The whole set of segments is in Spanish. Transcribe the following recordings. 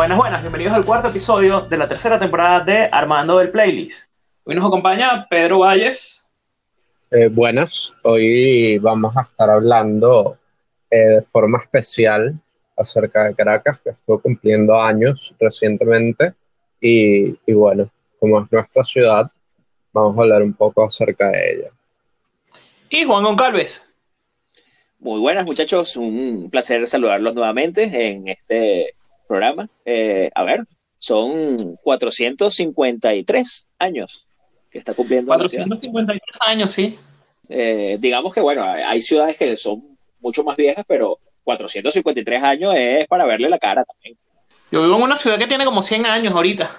Buenas, buenas, bienvenidos al cuarto episodio de la tercera temporada de Armando el Playlist. Hoy nos acompaña Pedro Valles. Eh, buenas, hoy vamos a estar hablando eh, de forma especial acerca de Caracas, que estuvo cumpliendo años recientemente. Y, y bueno, como es nuestra ciudad, vamos a hablar un poco acerca de ella. Y Juan Goncalves. Muy buenas muchachos, un placer saludarlos nuevamente en este programa. Eh, a ver, son 453 años que está cumpliendo. 453 años, sí. Eh, digamos que, bueno, hay ciudades que son mucho más viejas, pero 453 años es para verle la cara también. Yo vivo en una ciudad que tiene como 100 años ahorita.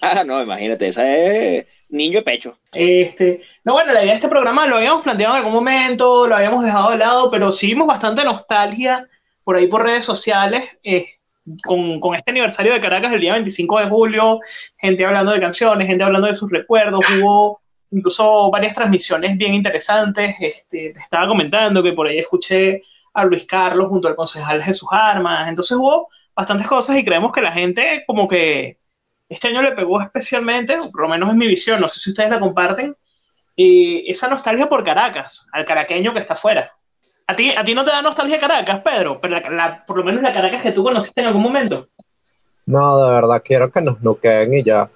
Ah, no, imagínate, esa es niño de pecho. Este, no, bueno, la idea de este programa lo habíamos planteado en algún momento, lo habíamos dejado de lado, pero sí vimos bastante nostalgia por ahí por redes sociales. Eh, con, este aniversario de Caracas el día 25 de julio, gente hablando de canciones, gente hablando de sus recuerdos, hubo incluso varias transmisiones bien interesantes, este, estaba comentando que por ahí escuché a Luis Carlos junto al concejal Jesús Armas, entonces hubo bastantes cosas y creemos que la gente como que este año le pegó especialmente, por lo menos es mi visión, no sé si ustedes la comparten, y esa nostalgia por Caracas, al caraqueño que está afuera. ¿A ti, ¿A ti no te da nostalgia Caracas, Pedro? Pero por lo menos la Caracas que tú conociste en algún momento. No, de verdad, quiero que nos nuqueen y ya.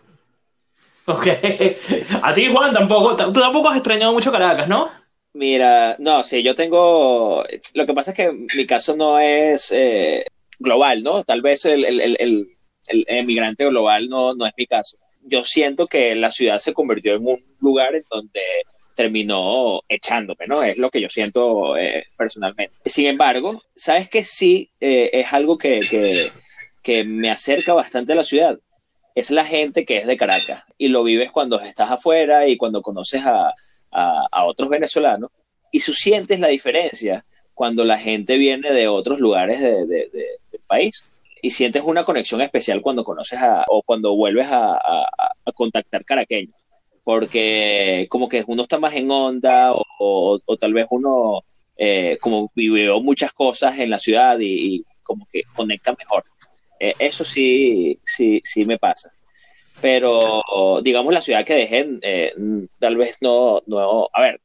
Ok. A ti, Juan, tampoco. Tú tampoco has extrañado mucho Caracas, ¿no? Mira, no, sí, yo tengo. Lo que pasa es que mi caso no es eh, global, ¿no? Tal vez el, el, el, el, emigrante global no, no es mi caso. Yo siento que la ciudad se convirtió en un lugar en donde terminó echándome, ¿no? Es lo que yo siento eh, personalmente. Sin embargo, ¿sabes que sí eh, es algo que, que, que, me acerca bastante a la ciudad? Es la gente que es de Caracas y lo vives cuando estás afuera y cuando conoces a, a, a otros venezolanos y tú sientes la diferencia cuando la gente viene de otros lugares de, de, de, del país y sientes una conexión especial cuando conoces a, o cuando vuelves a, a contactar caraqueños porque como que uno está más en onda o, o, tal vez uno eh, como vivió muchas cosas en la ciudad y, como que conecta mejor. Eh, eso sí, sí, sí me pasa. Pero digamos la ciudad que dejé, eh, tal vez no, no, a ver,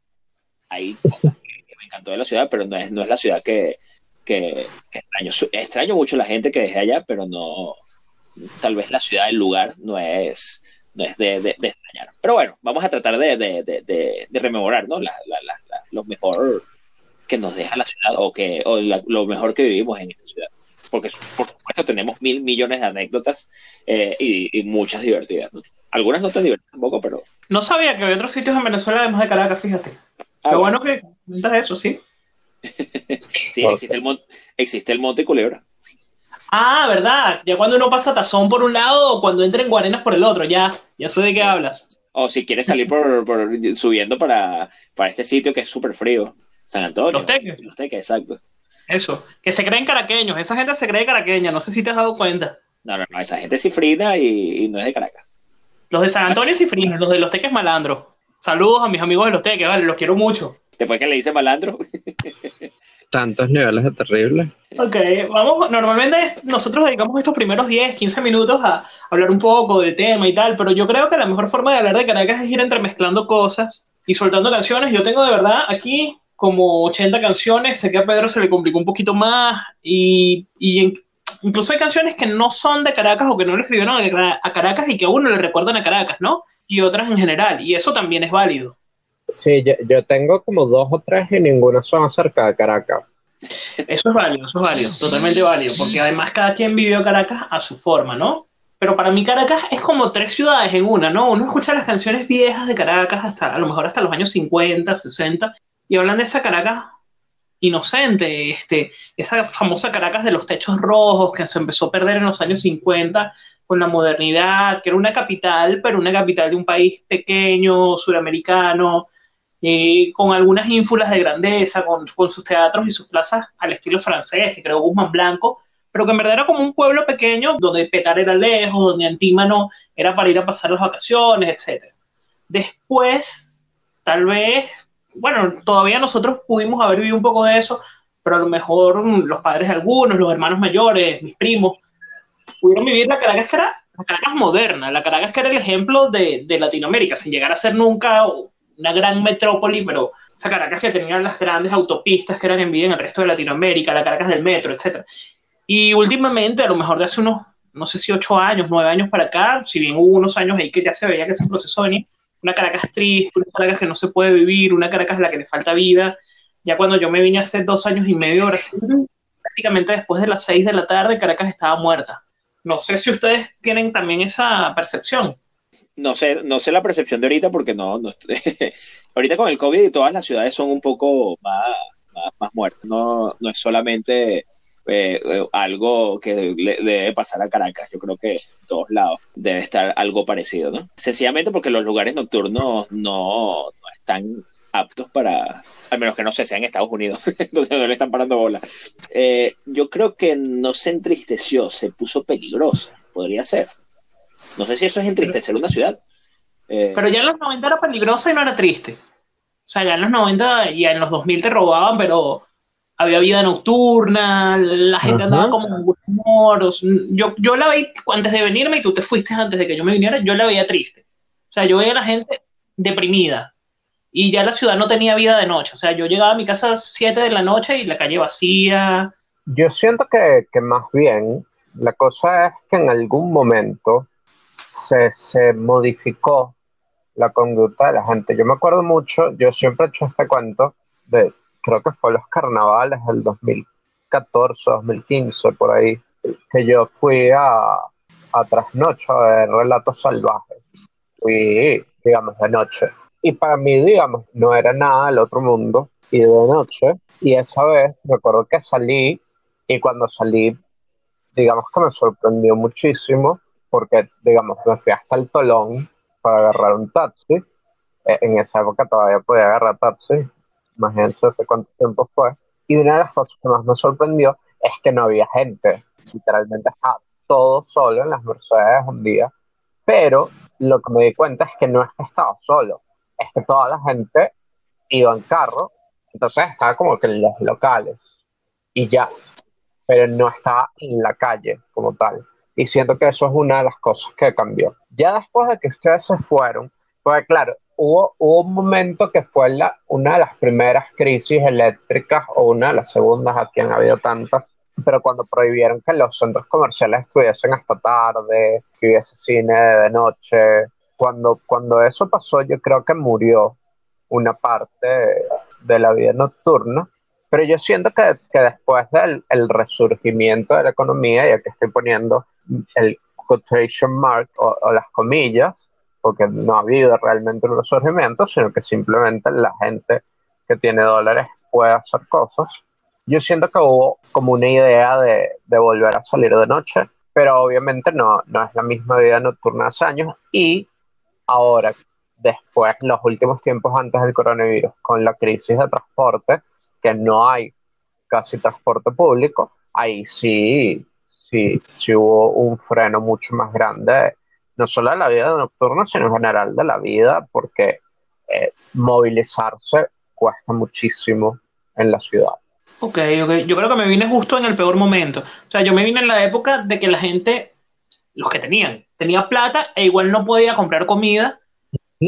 ahí que me encantó de la ciudad, pero no es, no es la ciudad que, que, que extraño. Extraño mucho la gente que dejé allá, pero no, tal vez la ciudad, el lugar, no es no es de, de, de, extrañar. Pero bueno, vamos a tratar de, de rememorar, ¿no? La, la, la, lo mejor que nos deja la ciudad o, que, o lo mejor que vivimos en esta ciudad. Porque, por supuesto, tenemos mil millones de anécdotas eh, y, y, muchas divertidas. ¿no? Algunas no tan divertidas tampoco, pero... No sabía que había otros sitios en Venezuela además de Caracas, fíjate. Ah, Lo bueno que comentas eso, ¿sí? sí, existe el, existe el Monte Culebra. Ah, ¿verdad? Ya cuando uno pasa tazón por un lado o cuando entra en Guarenas por el otro, ya, ya sé de qué sí. hablas. O si quieres salir por, por subiendo para, para, este sitio que es súper frío, San Antonio. Los Teques. Los Teques, exacto. Eso, que se creen caraqueños, esa gente se cree caraqueña, no sé si te has dado cuenta. No, no, no, esa gente sí frida y, y no es de Caracas. Los de San Antonio sí fridan, los de los Teques malandro. Saludos a mis amigos de los Teques, vale, los quiero mucho. Después que le dice malandro. Tantos niveles de terrible. Ok, vamos, normalmente nosotros dedicamos estos primeros 10, 15 minutos a hablar un poco de tema y tal, pero yo creo que la mejor forma de hablar de Caracas es ir entremezclando cosas y soltando canciones. Yo tengo de verdad aquí como 80 canciones, sé que a Pedro se le complicó un poquito más y, y incluso hay canciones que no son de Caracas o que no le escribieron a Caracas y que a uno le recuerdan a Caracas, ¿no? Y otras en general, y eso también es válido. Sí, yo, yo, tengo como dos o tres y ninguna son acerca de Caracas. Eso es válido, eso es válido, totalmente válido, porque además cada quien vivió Caracas a su forma, ¿no? Pero para mí Caracas es como tres ciudades en una, ¿no? Uno escucha las canciones viejas de Caracas hasta, a lo mejor hasta los años 50, 60, y hablan de esa Caracas inocente, este, esa famosa Caracas de los techos rojos que se empezó a perder en los años 50 con la modernidad, que era una capital, pero una capital de un país pequeño, suramericano, eh, con algunas ínfulas de grandeza, con, con, sus teatros y sus plazas al estilo francés, que creo Guzmán Blanco, pero que en verdad era como un pueblo pequeño, donde Petar era lejos, donde Antímano era para ir a pasar las vacaciones, etc. Después, tal vez, bueno, todavía nosotros pudimos haber vivido un poco de eso, pero a lo mejor los padres de algunos, los hermanos mayores, mis primos, pudieron vivir la Caracas que era la Caracas moderna, la Caracas que era el ejemplo de, de Latinoamérica, sin llegar a ser nunca una gran metrópoli, pero esa Caracas que tenía las grandes autopistas que eran envidia en el resto de Latinoamérica, la Caracas del metro, etc. Y últimamente, a lo mejor de hace unos, no sé si ocho años, nueve años para acá, si bien hubo unos años ahí que ya se veía que ese proceso venía, una Caracas triste, una Caracas que no se puede vivir, una Caracas a la que le falta vida. Ya cuando yo me vine hace dos años y medio, prácticamente después de las seis de la tarde, Caracas estaba muerta. No sé si ustedes tienen también esa percepción no sé, no sé la percepción de ahorita porque no, no ahorita con el COVID todas las ciudades son un poco más, más, muertas, no, no es solamente eh, eh, algo que le, debe pasar a Caracas, yo creo que en todos lados debe estar algo parecido, ¿no? Sencillamente porque los lugares nocturnos no, no están aptos para, al menos que no sé, sea en Estados Unidos, donde no le están parando bola. Eh, yo creo que no se entristeció, se puso peligrosa, podría ser. No sé si eso es entristecer una ciudad. Eh, pero ya en los 90 era peligrosa y no era triste. O sea, ya en los 90 y en los 2000 te robaban, pero había vida nocturna, la gente andaba como en humor. Yo, yo la veía antes de venirme y tú te fuiste antes de que yo me viniera, yo la veía triste. O sea, yo veía a la gente deprimida y ya la ciudad no tenía vida de noche. O sea, yo llegaba a mi casa a las 7 de la noche y la calle vacía. Yo siento que, que más bien la cosa es que en algún momento se, se modificó la conducta de la gente. Yo me acuerdo mucho, yo siempre he hecho este cuento de, creo que fue los carnavales del 2014, 2015, por ahí, que yo fui a, a Trasnocho a ver relatos salvajes. Fui, digamos, de noche. Y para mí, digamos, no era nada el otro mundo. Y de noche, y esa vez recuerdo que salí, y cuando salí, digamos que me sorprendió muchísimo porque, digamos, me fui hasta el Tolón para agarrar un taxi. E, en esa época todavía podía agarrar taxi, imagínense hace cuánto tiempo fue. Y una de las cosas que más me sorprendió es que no había gente. Literalmente estaba todo solo en las Mercedes un día. Pero lo que me di cuenta es que no es que estaba solo, es que toda la gente iba en carro, entonces estaba como que en los locales y ya, pero no estaba en la calle como tal. Y siento que eso es una de las cosas que cambió. Ya después de que ustedes se fueron, pues claro, hubo, hubo un momento que fue la, una de las primeras crisis eléctricas o una de las segundas, aquí han habido tantas, pero cuando prohibieron que los centros comerciales estuviesen hasta tarde, que hubiese cine de noche, cuando, cuando eso pasó yo creo que murió una parte de la vida nocturna pero yo siento que, que después del el resurgimiento de la economía, ya que estoy poniendo el quotation mark o, las comillas, porque no ha habido realmente un resurgimiento, sino que simplemente la gente que tiene dólares puede hacer cosas. Yo siento que hubo como una idea de, de volver a salir de noche, pero obviamente no, no es la misma vida nocturna de hace años y ahora, después, los últimos tiempos antes del coronavirus, con la crisis de transporte, que no hay casi transporte público, ahí sí, sí, sí hubo un freno mucho más grande, no solo de la vida nocturna, sino en general de la vida, porque eh, movilizarse cuesta muchísimo en la ciudad. Ok, ok. Yo creo que me vine justo en el peor momento. O sea, yo me vine en la época de que la gente, los que tenían, tenía plata e igual no podía comprar comida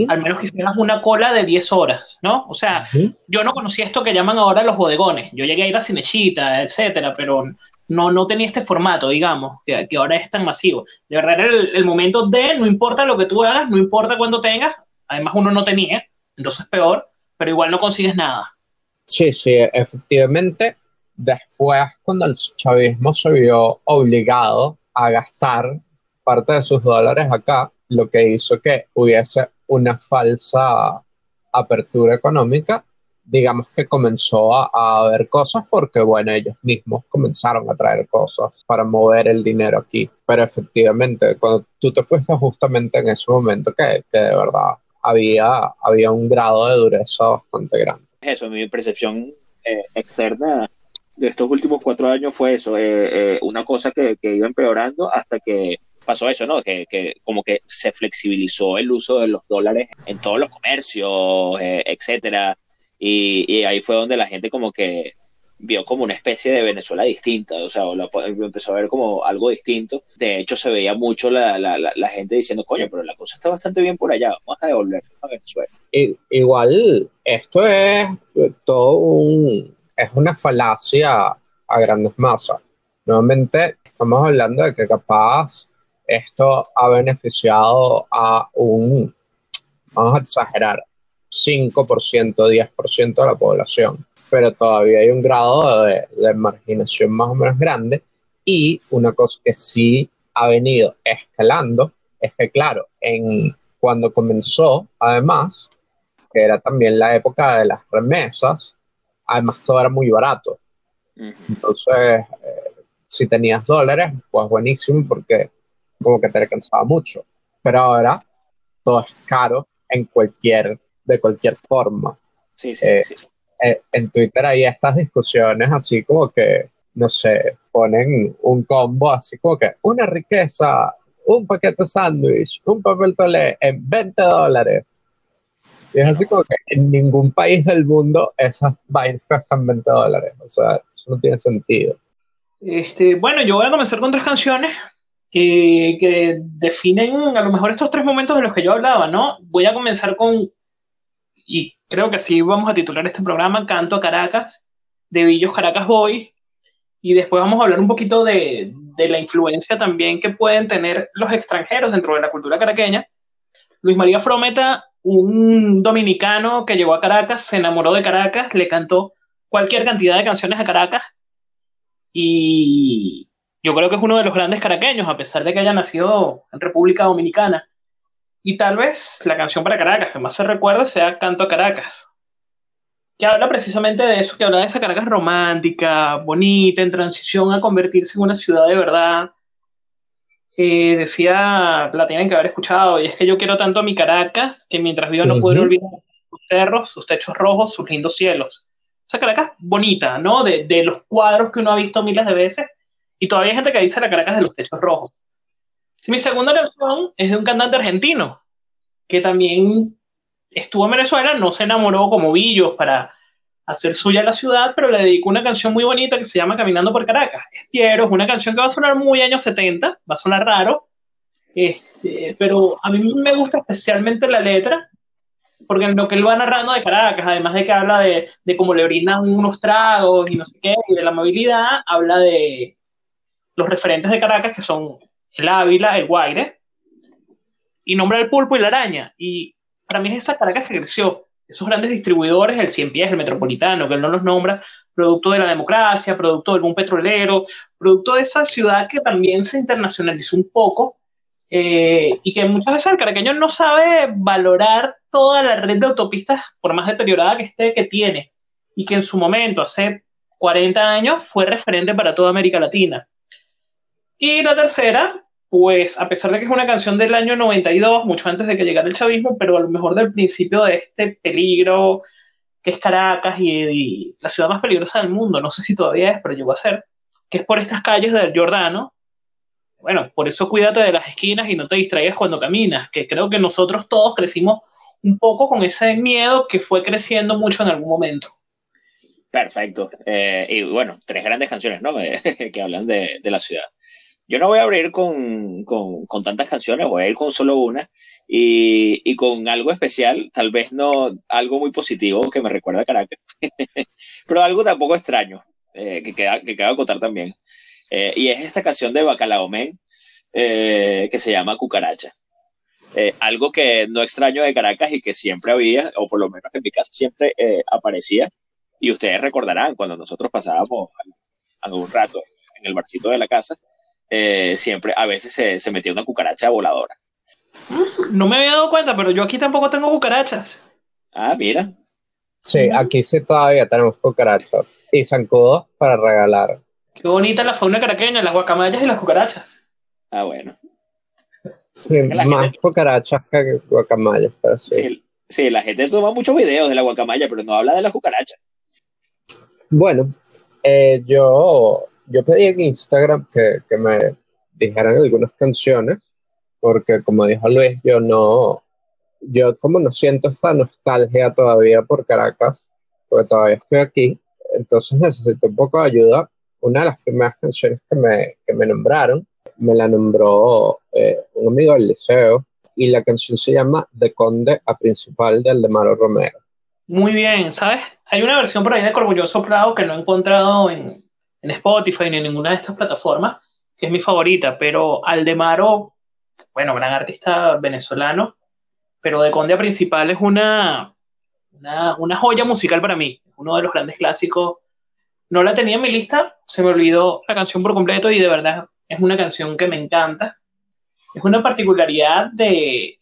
al menos que hicieras una cola de 10 horas, ¿no? O sea, yo no conocía esto que llaman ahora los bodegones. Yo llegué a ir a Cinechita, etcétera, pero no, no tenía este formato, digamos, que, ahora es tan masivo. De verdad era el, momento de, no importa lo que tú hagas, no importa cuándo tengas, además uno no tenía, entonces peor, pero igual no consigues nada. Sí, sí, efectivamente, después cuando el chavismo se vio obligado a gastar parte de sus dólares acá, lo que hizo que hubiese una falsa apertura económica, digamos que comenzó a, haber cosas porque, bueno, ellos mismos comenzaron a traer cosas para mover el dinero aquí. Pero efectivamente, cuando tú te fuiste justamente en ese momento que, que de verdad había, había un grado de dureza bastante grande. Eso, mi percepción eh, externa de estos últimos cuatro años fue eso, eh, eh, una cosa que, que iba empeorando hasta que pasó eso, ¿no? Que, que, como que se flexibilizó el uso de los dólares en todos los comercios, eh, etcétera. Y, ahí fue donde la gente como que vio como una especie de Venezuela distinta, o sea, lo, empezó a ver como algo distinto. De hecho, se veía mucho la, gente diciendo, coño, pero la cosa está bastante bien por allá, vamos a devolver a Venezuela. igual, esto es todo un, es una falacia a grandes masas. Nuevamente, estamos hablando de que capaz esto ha beneficiado a un, vamos a exagerar, 5%, 10% de la población pero todavía hay un grado de, marginación más o menos grande. Y una cosa que sí ha venido escalando es que, claro, en, cuando comenzó, además, que era también la época de las remesas, además todo era muy barato. Entonces, eh, si tenías dólares, pues buenísimo porque como que te alcanzaba mucho. Pero ahora todo es caro en cualquier, de cualquier forma. Sí, sí, eh, sí. Eh, en Twitter hay estas discusiones así como que, no sé, ponen un combo así como que una riqueza, un paquete sándwich, un papel tolé en 20 dólares. Y es así como que en ningún país del mundo esas vainas cuestan 20 dólares. O sea, eso no tiene sentido. Este, bueno, yo voy a comenzar con tres canciones que, que definen a lo mejor estos tres momentos de los que yo hablaba, ¿no? Voy a comenzar con, y creo que así vamos a titular este programa, Canto a Caracas, de Villos Caracas Boy, y después vamos a hablar un poquito de, de, la influencia también que pueden tener los extranjeros dentro de la cultura caraqueña. Luis María Frometa, un dominicano que llegó a Caracas, se enamoró de Caracas, le cantó cualquier cantidad de canciones a Caracas, y yo creo que es uno de los grandes caraqueños, a pesar de que haya nacido en República Dominicana. Y tal vez la canción para Caracas que más se recuerda sea Canto a Caracas, que habla precisamente de eso, que habla de esa Caracas romántica, bonita, en transición a convertirse en una ciudad de verdad. Eh, decía, la tienen que haber escuchado, y es que yo quiero tanto a mi Caracas que mientras vivo no puedo olvidar sus cerros, sus techos rojos, sus lindos cielos. Esa Caracas bonita, ¿no? De, de los cuadros que uno ha visto miles de veces, y todavía hay gente que dice la Caracas de los techos rojos. Mi segunda canción es de un cantante argentino que también estuvo en Venezuela, no se enamoró como Villos para hacer suya la ciudad, pero le dedicó una canción muy bonita que se llama Caminando por Caracas. Es es una canción que va a sonar muy años 70, va a sonar raro, este, pero a mí me gusta especialmente la letra, porque lo que él va narrando de Caracas, además de que habla de, de cómo le brindan unos tragos y no sé qué, y de la amabilidad, habla de los referentes de Caracas que son el Ávila, el Guaire, y nombra el pulpo y la araña. Y para mí es esa Caracas que creció. Esos grandes distribuidores, el Cien Pies, el Metropolitano, que él no los nombra, producto de la democracia, producto del boom petrolero, producto de esa ciudad que también se internacionalizó un poco eh, y que muchas veces el caraqueño no sabe valorar toda la red de autopistas, por más deteriorada que esté, que tiene, y que en su momento, hace 40 años, fue referente para toda América Latina. Y la tercera, pues a pesar de que es una canción del año 92, mucho antes de que llegara el chavismo, pero a lo mejor del principio de este peligro que es Caracas y, la ciudad más peligrosa del mundo, no sé si todavía es, pero llegó a ser, que es por estas calles del Jordano. Bueno, por eso cuídate de las esquinas y no te distraigas cuando caminas, que creo que nosotros todos crecimos un poco con ese miedo que fue creciendo mucho en algún momento. Perfecto. Eh, y bueno, tres grandes canciones, ¿no? que hablan de, de la ciudad. Yo no voy a abrir con, con, con, tantas canciones, voy a ir con solo una y, y, con algo especial, tal vez no algo muy positivo que me recuerda a Caracas, pero algo tampoco extraño eh, que, queda, que queda contar también. Eh, y es esta canción de Bacalao Men eh, que se llama Cucaracha. algo que no extraño de Caracas y que siempre había, o por lo menos en mi casa siempre aparecía. Y ustedes recordarán cuando nosotros pasábamos algún rato en el barcito de la casa, eh, siempre, a veces se, se, metía una cucaracha voladora. No me había dado cuenta, pero yo aquí tampoco tengo cucarachas. Ah, mira. Sí, aquí sí todavía tenemos cucarachas y zancudos para regalar. Qué bonita la fauna caraqueña, las guacamayas y las cucarachas. Ah, bueno. Sí, más cucarachas que guacamayas, pero sí. sí. la gente toma muchos videos de la guacamaya, pero no habla de las cucarachas. Bueno, eh, yo yo pedí en Instagram que, que, me dijeran algunas canciones, porque como dijo Luis, yo no, yo como no siento esa nostalgia todavía por Caracas, porque todavía estoy aquí, entonces necesito un poco de ayuda. Una de las primeras canciones que me, que me nombraron, me la nombró eh, un amigo del liceo, y la canción se llama De Conde a Principal de Aldemaro Romero. Muy bien, ¿sabes? Hay una versión por ahí de Corbulloso Prado que no he encontrado en, en Spotify ni en ninguna de estas plataformas, que es mi favorita, pero Aldemaro, bueno, gran artista venezolano, pero de Conde a Principal es una, una, una joya musical para mí, uno de los grandes clásicos. No la tenía en mi lista, se me olvidó la canción por completo y de verdad es una canción que me encanta. Es una particularidad de,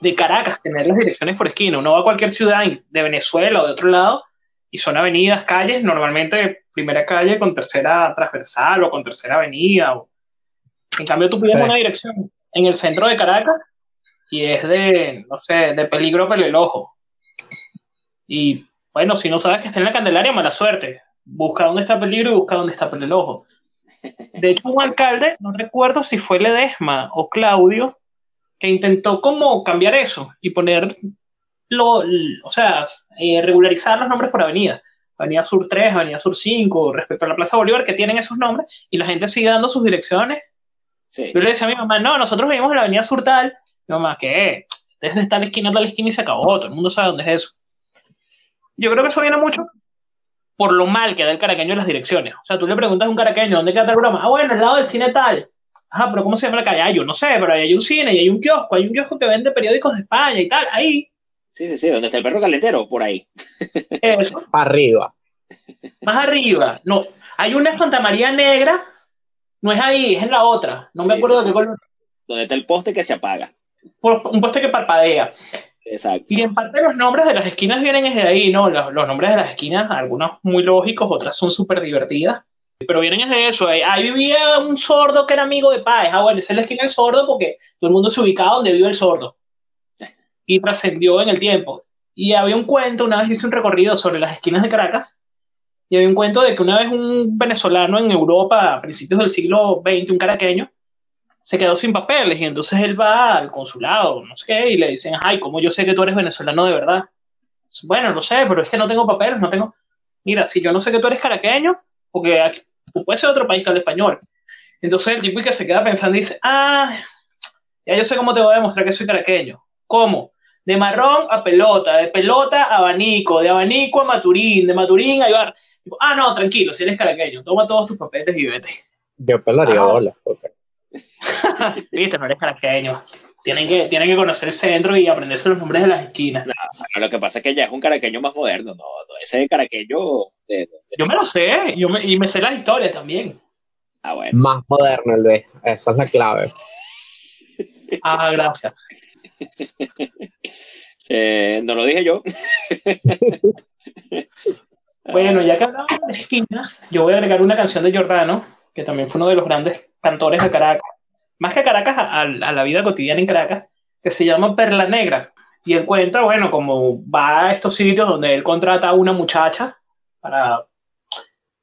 de Caracas tener las direcciones por esquina. Uno va a cualquier ciudad de Venezuela o de otro lado y son avenidas, calles, normalmente primera calle con tercera transversal o con tercera avenida. En cambio, tú pides una dirección en el centro de Caracas y es de, no sé, de peligro para el ojo. Y bueno, si no sabes que está en la Candelaria, mala suerte. Busca dónde está peligro y busca dónde está el ojo. De hecho, un alcalde, no recuerdo si fue Ledesma o Claudio, que intentó como cambiar eso y poner, lo, o sea, eh, regularizar los nombres por avenida. Avenida Sur 3, Avenida Sur 5, respecto a la Plaza Bolívar, que tienen esos nombres, y la gente sigue dando sus direcciones. Yo le decía a mi mamá, no, nosotros vivimos en la Avenida Sur tal. Mi mamá, ¿qué? Desde tal esquina a tal esquina y se acabó, todo el mundo sabe dónde es eso. Yo creo que eso viene mucho por lo mal que da el caraqueño en las direcciones. O sea, tú le preguntas a un caraqueño, ¿dónde queda tal broma? Ah, bueno, al lado del cine tal. Ajá, pero ¿cómo se llama la calle? Ah, yo no sé, pero ahí hay un cine y hay un kiosco, hay un kiosco que vende periódicos de España y tal, ahí. Sí, sí, sí, donde está el perro calentero, por ahí. Eso. Arriba. Más arriba. No, hay una Santa María Negra, no es ahí, es en la otra. No me acuerdo de qué color. Donde está el poste que se apaga. Un poste que parpadea. Exacto. Y en parte los nombres de las esquinas vienen desde ahí, ¿no? Los, los nombres de las esquinas, algunos muy lógicos, otras son súper divertidas. Pero vienen desde eso. Ahí vivía un sordo que era amigo de Páez. Ah, bueno, esa es la esquina del sordo porque todo el mundo se ubicaba donde vive el sordo y trascendió en el tiempo. Y había un cuento, una vez hice un recorrido sobre las esquinas de Caracas, y había un cuento de que una vez un venezolano en Europa, a principios del siglo XX, un caraqueño, se quedó sin papeles y entonces él va al consulado, no sé qué, y le dicen, ay, ¿cómo yo sé que tú eres venezolano de verdad? Bueno, no sé, pero es que no tengo papeles, no tengo... Mira, si yo no sé que tú eres caraqueño, porque aquí, tú puedes ser otro país que el español. Entonces el tipo que se queda pensando y dice, ah, ya yo sé cómo te voy a demostrar que soy caraqueño. ¿Cómo? De marrón a pelota, de pelota a abanico, de abanico a maturín, de maturín a llevar. Ah, no, tranquilo, si eres caraqueño, toma todos tus papeles y vete. Yo pelaría bolas. Viste, no eres caraqueño. Tienen que, tienen que conocer el centro y aprenderse los nombres de las esquinas. lo que pasa es que ya es un caraqueño más moderno, no, no ese caraqueño. Yo me lo sé, yo me, y me sé las historias también. Ah, bueno. Más moderno, Luis, esa es la clave. Ah, gracias. Eh, no lo dije yo. bueno, ya que hablamos de esquinas, yo voy a agregar una canción de Giordano, que también fue uno de los grandes cantores de Caracas, más que Caracas, a, la vida cotidiana en Caracas, que se llama Perla Negra. Y él cuenta, bueno, como va a estos sitios donde él contrata a una muchacha para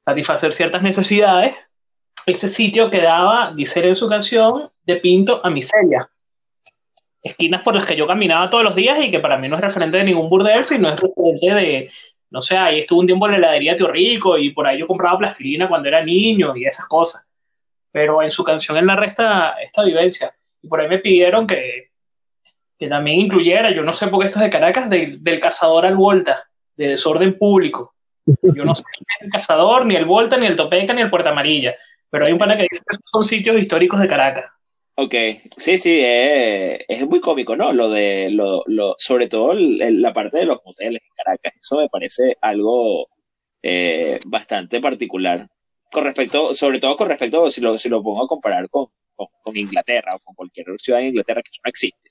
satisfacer ciertas necesidades, ese sitio quedaba, dice él en su canción, de Pinto a Miseria esquinas por las que yo caminaba todos los días y que para mí no es referente de ningún burdel, sino es referente de, no sé, ahí estuve un tiempo en la heladería Tío Rico y por ahí yo compraba plastilina cuando era niño y esas cosas. Pero en su canción él narra esta, esta vivencia. Y por ahí me pidieron que, que también incluyera, yo no sé por qué esto es de Caracas, del cazador al Volta, de desorden público. Yo no sé el cazador, ni el Volta, ni el Topeca, ni el Puerta Amarilla. Pero hay un pana que dice que son sitios históricos de Caracas. Ok, sí, sí, eh, es muy cómico, ¿no? Lo de, lo, lo, sobre todo la parte de los moteles en Caracas, eso me parece algo eh, bastante particular. Con respecto, sobre todo con respecto, si lo, si lo pongo a comparar con, con, Inglaterra o con cualquier ciudad en Inglaterra, que eso no existe.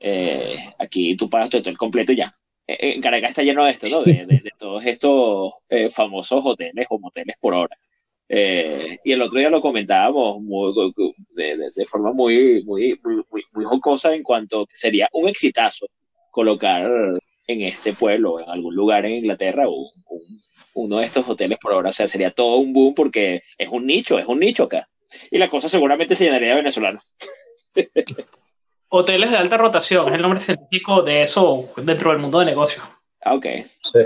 Eh, aquí tú pagas todo el completo ya. En Caracas está lleno de esto, ¿no? De, de, de todos estos famosos hoteles o moteles por hora. Eh, y el otro día lo comentábamos de, forma muy, muy, muy, jocosa en cuanto que sería un exitazo colocar en este pueblo, en algún lugar en Inglaterra, uno de estos hoteles por ahora. O sea, sería todo un boom porque es un nicho, es un nicho acá. Y la cosa seguramente se llenaría de venezolanos. Hoteles de alta rotación, es el nombre científico de eso dentro del mundo de negocios. Ah, ok. Sí.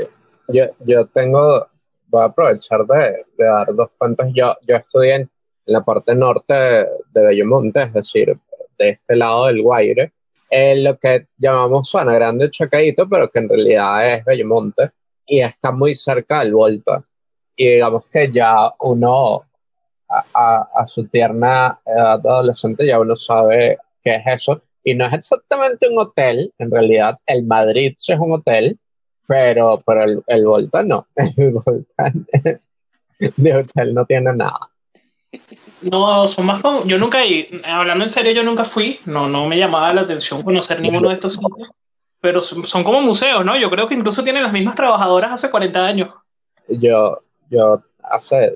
Yo, yo tengo voy a aprovechar de, dar dos cuentos. Yo, yo estudié en, la parte norte de, Bellomonte, es decir, de este lado del Guaire, en lo que llamamos zona grande Chacaito, pero que en realidad es Bellomonte, y está muy cerca del Volta. Y digamos que ya uno, a, a su tierna edad adolescente, ya uno sabe qué es eso. Y no es exactamente un hotel, en realidad el Madrid es un hotel, pero, pero el, el Volta no. El Volta de hotel no tiene nada. No, son más como, yo nunca, hablando en serio, yo nunca fui, no, no me llamaba la atención conocer ninguno de estos sitios, pero son, como museos, ¿no? Yo creo que incluso tienen las mismas trabajadoras hace 40 años. Yo, yo hace eh,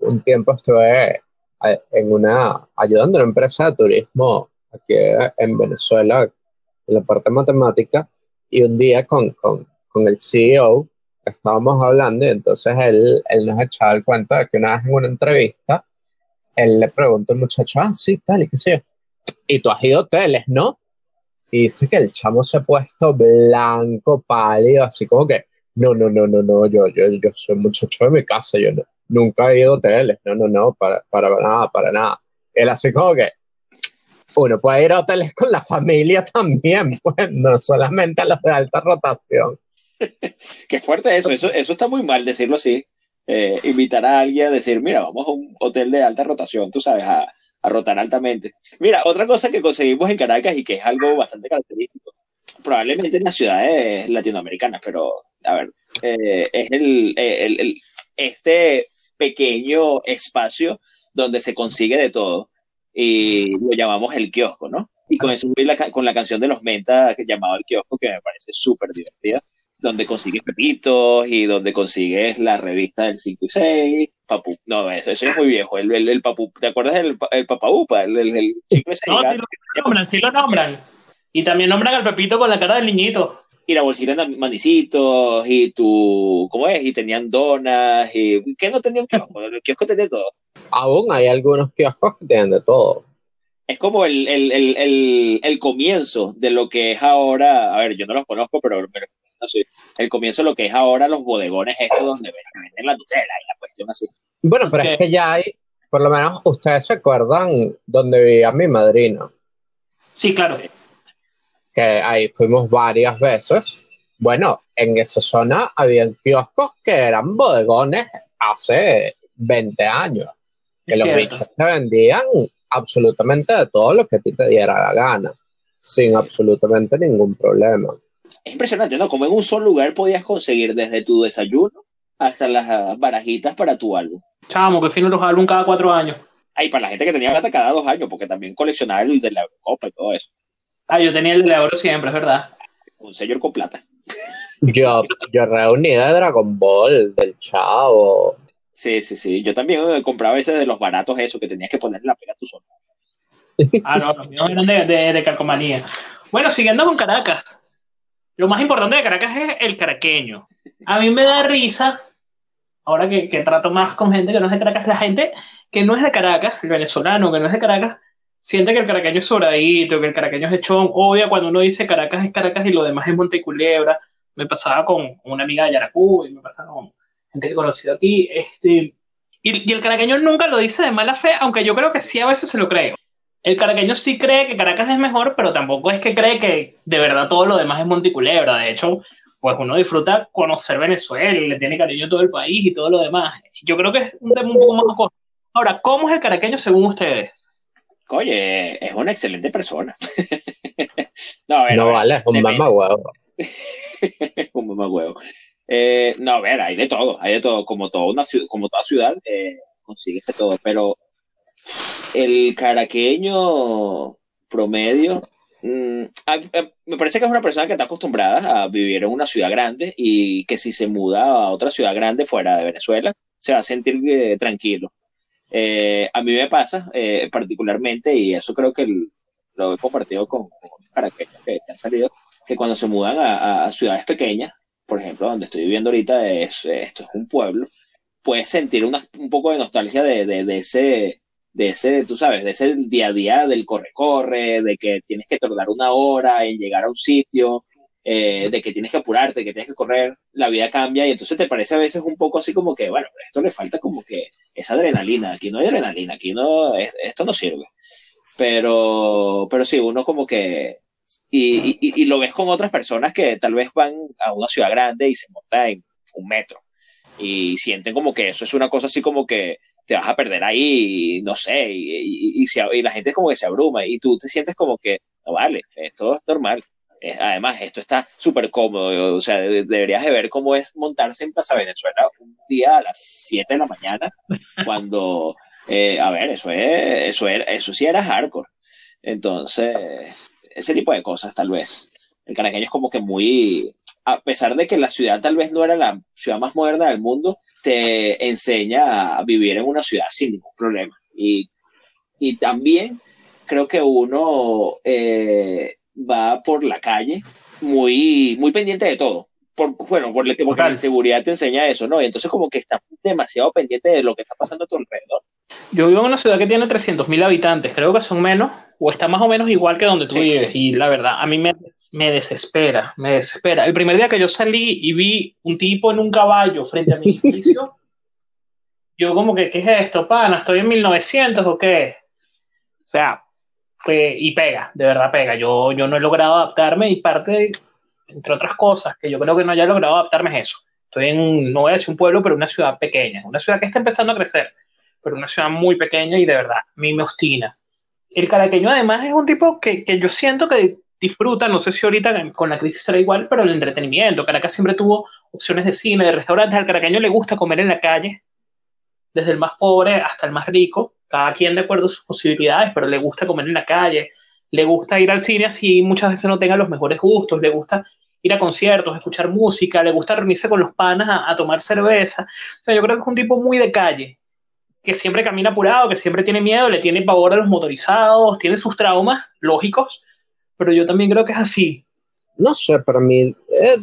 un tiempo estuve eh, en una, ayudando a una empresa de turismo aquí en Venezuela, en la parte matemática, y un día con, con, con el CEO estábamos hablando y entonces él, él nos echaba el cuento de que una vez en una entrevista, él le preguntó al muchacho, ah, sí, tal, y qué sé yo, y tú has ido a hoteles, ¿no? Y dice que el chamo se ha puesto blanco, pálido, así como que, no, no, no, no, no, yo, yo, yo soy muchacho de mi casa, yo nunca he ido a hoteles, no, no, no, para, para nada, para nada. Él así como que, uno puede ir a hoteles con la familia también, pues no solamente a los de alta rotación. Qué fuerte eso, eso, eso está muy mal decirlo así. Eh, invitar a alguien a decir, mira, vamos a un hotel de alta rotación, tú sabes, a, rotar altamente. Mira, otra cosa que conseguimos en Caracas y que es algo bastante característico, probablemente en las ciudades latinoamericanas, pero a ver, eh, es el, el, este pequeño espacio donde se consigue de todo y lo llamamos el kiosco, ¿no? Y con eso con la canción de los Menta llamado el kiosco, que me parece súper divertida, donde consigues pepitos y donde consigues la revista del 5 y 6, Papu, no, eso, eso es muy viejo, el, el, el, Papu, ¿te acuerdas del el Papaupa? El, el, el chico ese no, sí lo nombran, sí lo nombran. Y también nombran al Pepito con la cara del niñito. Y la bolsita de manicitos, y tu, ¿cómo es? Y tenían donas, y ¿qué no tenían kiosco? El kiosco tenía todo aún hay algunos kioscos que tienen de todo. Es como el, el, el, el, comienzo de lo que es ahora, a ver, yo no los conozco, pero, el comienzo de lo que es ahora los bodegones estos donde venden la Nutella y la cuestión así. Bueno, pero es que ya hay, por lo menos ustedes se acuerdan donde vivía mi madrina. Sí, claro. Que ahí fuimos varias veces. Bueno, en esa zona había kioscos que eran bodegones hace 20 años que los bichos te vendían absolutamente de todo lo que a ti te diera la gana, sin absolutamente ningún problema. Es impresionante, ¿no? Como en un solo lugar podías conseguir desde tu desayuno hasta las barajitas para tu álbum. Chamo, que fino los álbumes cada cuatro años. Ay, para la gente que tenía plata cada dos años, porque también coleccionaba el de la Eurocopa y todo eso. Ah, yo tenía el de la Euro siempre, es verdad. Un señor con plata. Yo, yo reuní de Dragon Ball, del Chavo, Sí, sí, sí. Yo también eh, compraba ese de los baratos, eso, que tenías que poner la pega tú solo. Ah, no, los míos eran de, de, de calcomanía. Bueno, siguiendo con Caracas. Lo más importante de Caracas es el caraqueño. A mí me da risa, ahora que, trato más con gente que no es de Caracas, la gente que no es de Caracas, el venezolano que no es de Caracas, siente que el caraqueño es sobradito, que el caraqueño es hechón, odia cuando uno dice Caracas es Caracas y lo demás es Monteculebra. Me pasaba con una amiga de Yaracú y me pasaba con gente que he conocido aquí, este, y, el caraqueño nunca lo dice de mala fe, aunque yo creo que sí a veces se lo cree. El caraqueño sí cree que Caracas es mejor, pero tampoco es que cree que de verdad todo lo demás es Monticulebra. De hecho, pues uno disfruta conocer Venezuela y le tiene cariño a todo el país y todo lo demás. Yo creo que es un tema un poco más corto. Ahora, ¿cómo es el caraqueño según ustedes? Oye, es una excelente persona. no, no vale, es un mamá huevo. un mamá huevo. Eh, no, a ver, hay de todo, hay de todo, como, toda una, como toda ciudad, eh, consigues de todo, pero el caraqueño promedio, mm, me parece que es una persona que está acostumbrada a vivir en una ciudad grande y que si se muda a otra ciudad grande fuera de Venezuela, se va a sentir eh, tranquilo. Eh, a mí me pasa particularmente, y eso creo que lo he compartido con, caraqueños que, han salido, que cuando se mudan a ciudades pequeñas, por ejemplo, donde estoy viviendo ahorita, es, esto es un pueblo, puedes sentir un poco de nostalgia de, ese, de ese, tú sabes, de ese día a día del corre-corre, de que tienes que tardar una hora en llegar a un sitio. eh, de que tienes que apurarte, que tienes que correr, la vida cambia y entonces te parece a veces un poco así como que, bueno, esto le falta como que esa adrenalina, aquí no hay adrenalina, aquí no, esto no sirve. Pero, pero sí, uno como que, y, y, lo ves con otras personas que tal vez van a una ciudad grande y se montan en un metro y sienten como que eso es una cosa así como que te vas a perder ahí, y, no sé, y, y, la gente como que se abruma y tú te sientes como que, no vale, esto es normal. Además, esto está súper cómodo, o sea, deberías de ver cómo es montarse en Plaza Venezuela un día a las 7 de la mañana, cuando, eh, a ver, eso, es, eso, era, eso sí era hardcore. Entonces, ese tipo de cosas tal vez. El caraqueño es como que muy, a pesar de que la ciudad tal vez no era la ciudad más moderna del mundo, te enseña a vivir en una ciudad sin ningún problema. Y, y también creo que uno eh, va por la calle muy, muy pendiente de todo. Por, bueno, por, porque la seguridad te enseña eso, ¿no? Y entonces como que estás demasiado pendiente de lo que está pasando a tu alrededor. Yo vivo en una ciudad que tiene 300.000 habitantes, creo que son menos, o está más o menos igual que donde tú vives. Y la verdad, a mí me, me, desespera, me desespera. El primer día que yo salí y vi un tipo en un caballo frente a mi edificio, yo como que, ¿qué es esto, pana? ¿Estoy en 1900 o qué? O sea, y pega, de verdad pega. Yo, yo no he logrado adaptarme y parte, entre otras cosas, que yo creo que no haya logrado adaptarme es eso. Estoy en, no voy a decir un pueblo, pero una ciudad pequeña, una ciudad que está empezando a crecer pero una ciudad muy pequeña y de verdad, a mí me obstina. El caraqueño además es un tipo que, que yo siento que disfruta, no sé si ahorita con la crisis será igual, pero el entretenimiento. Caracas siempre tuvo opciones de cine, de restaurantes. Al caraqueño le gusta comer en la calle, desde el más pobre hasta el más rico, cada quien de acuerdo a sus posibilidades, pero le gusta comer en la calle, le gusta ir al cine así muchas veces no tenga los mejores gustos, le gusta ir a conciertos, escuchar música, le gusta reunirse con los panas a, a tomar cerveza. O sea, yo creo que es un tipo muy de calle que siempre camina apurado, que siempre tiene miedo, le tiene pavor a los motorizados, tiene sus traumas lógicos, pero yo también creo que es así. No sé, para mí eh,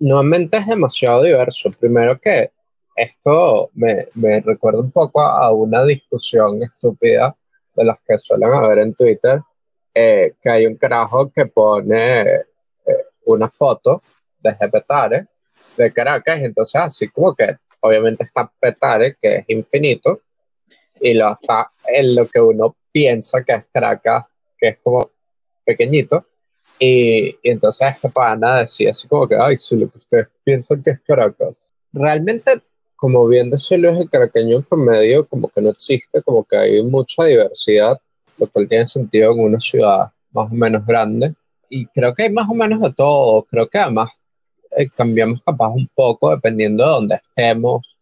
nuevamente es demasiado diverso. Primero que esto me, recuerda un poco a, una discusión estúpida de las que suelen haber en Twitter, eh, que hay un carajo que pone eh, una foto de Petare de Caracas, entonces así como que obviamente está Petare, que es infinito, y lo está en lo que uno piensa que es Caracas, que es como pequeñito. Y, y entonces este pana decía así como que, ay, si lo que ustedes piensan que es Caracas. Realmente, como bien decía Luis, el caraqueño en promedio como que no existe, como que hay mucha diversidad, lo cual tiene sentido en una ciudad más o menos grande. Y creo que hay más o menos de todo. Creo que además eh, cambiamos capaz un poco dependiendo de dónde estemos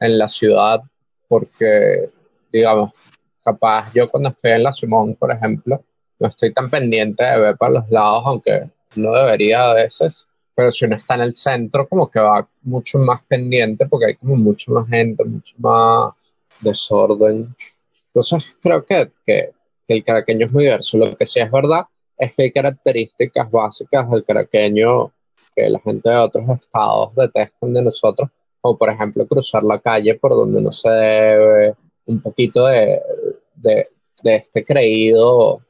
en la ciudad, porque digamos, capaz yo cuando estoy en la Simón, por ejemplo, no estoy tan pendiente de ver para los lados, aunque no debería a veces, pero si uno está en el centro, como que va mucho más pendiente porque hay como mucho más gente, mucho más desorden. Entonces creo que, que, el caraqueño es muy diverso. Lo que sí es verdad es que hay características básicas del caraqueño que la gente de otros estados detestan de nosotros, como por ejemplo cruzar la calle por donde no se debe, un poquito de, de, este creído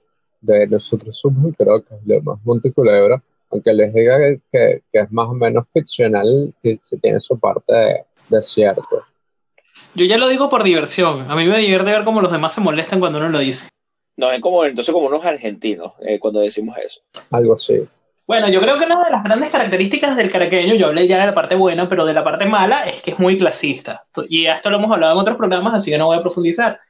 de nosotros somos creo que es lo más Monteculebra, aunque les diga que, que, es más o menos ficcional, que se tiene su parte de, cierto. Yo ya lo digo por diversión. A mí me divierte ver cómo los demás se molestan cuando uno lo dice. No, es como, entonces como unos argentinos eh, cuando decimos eso. Algo así. Bueno, yo creo que una de las grandes características del caraqueño, yo hablé ya de la parte buena, pero de la parte mala es que es muy clasista. Y esto lo hemos hablado en otros programas, así que no voy a profundizar.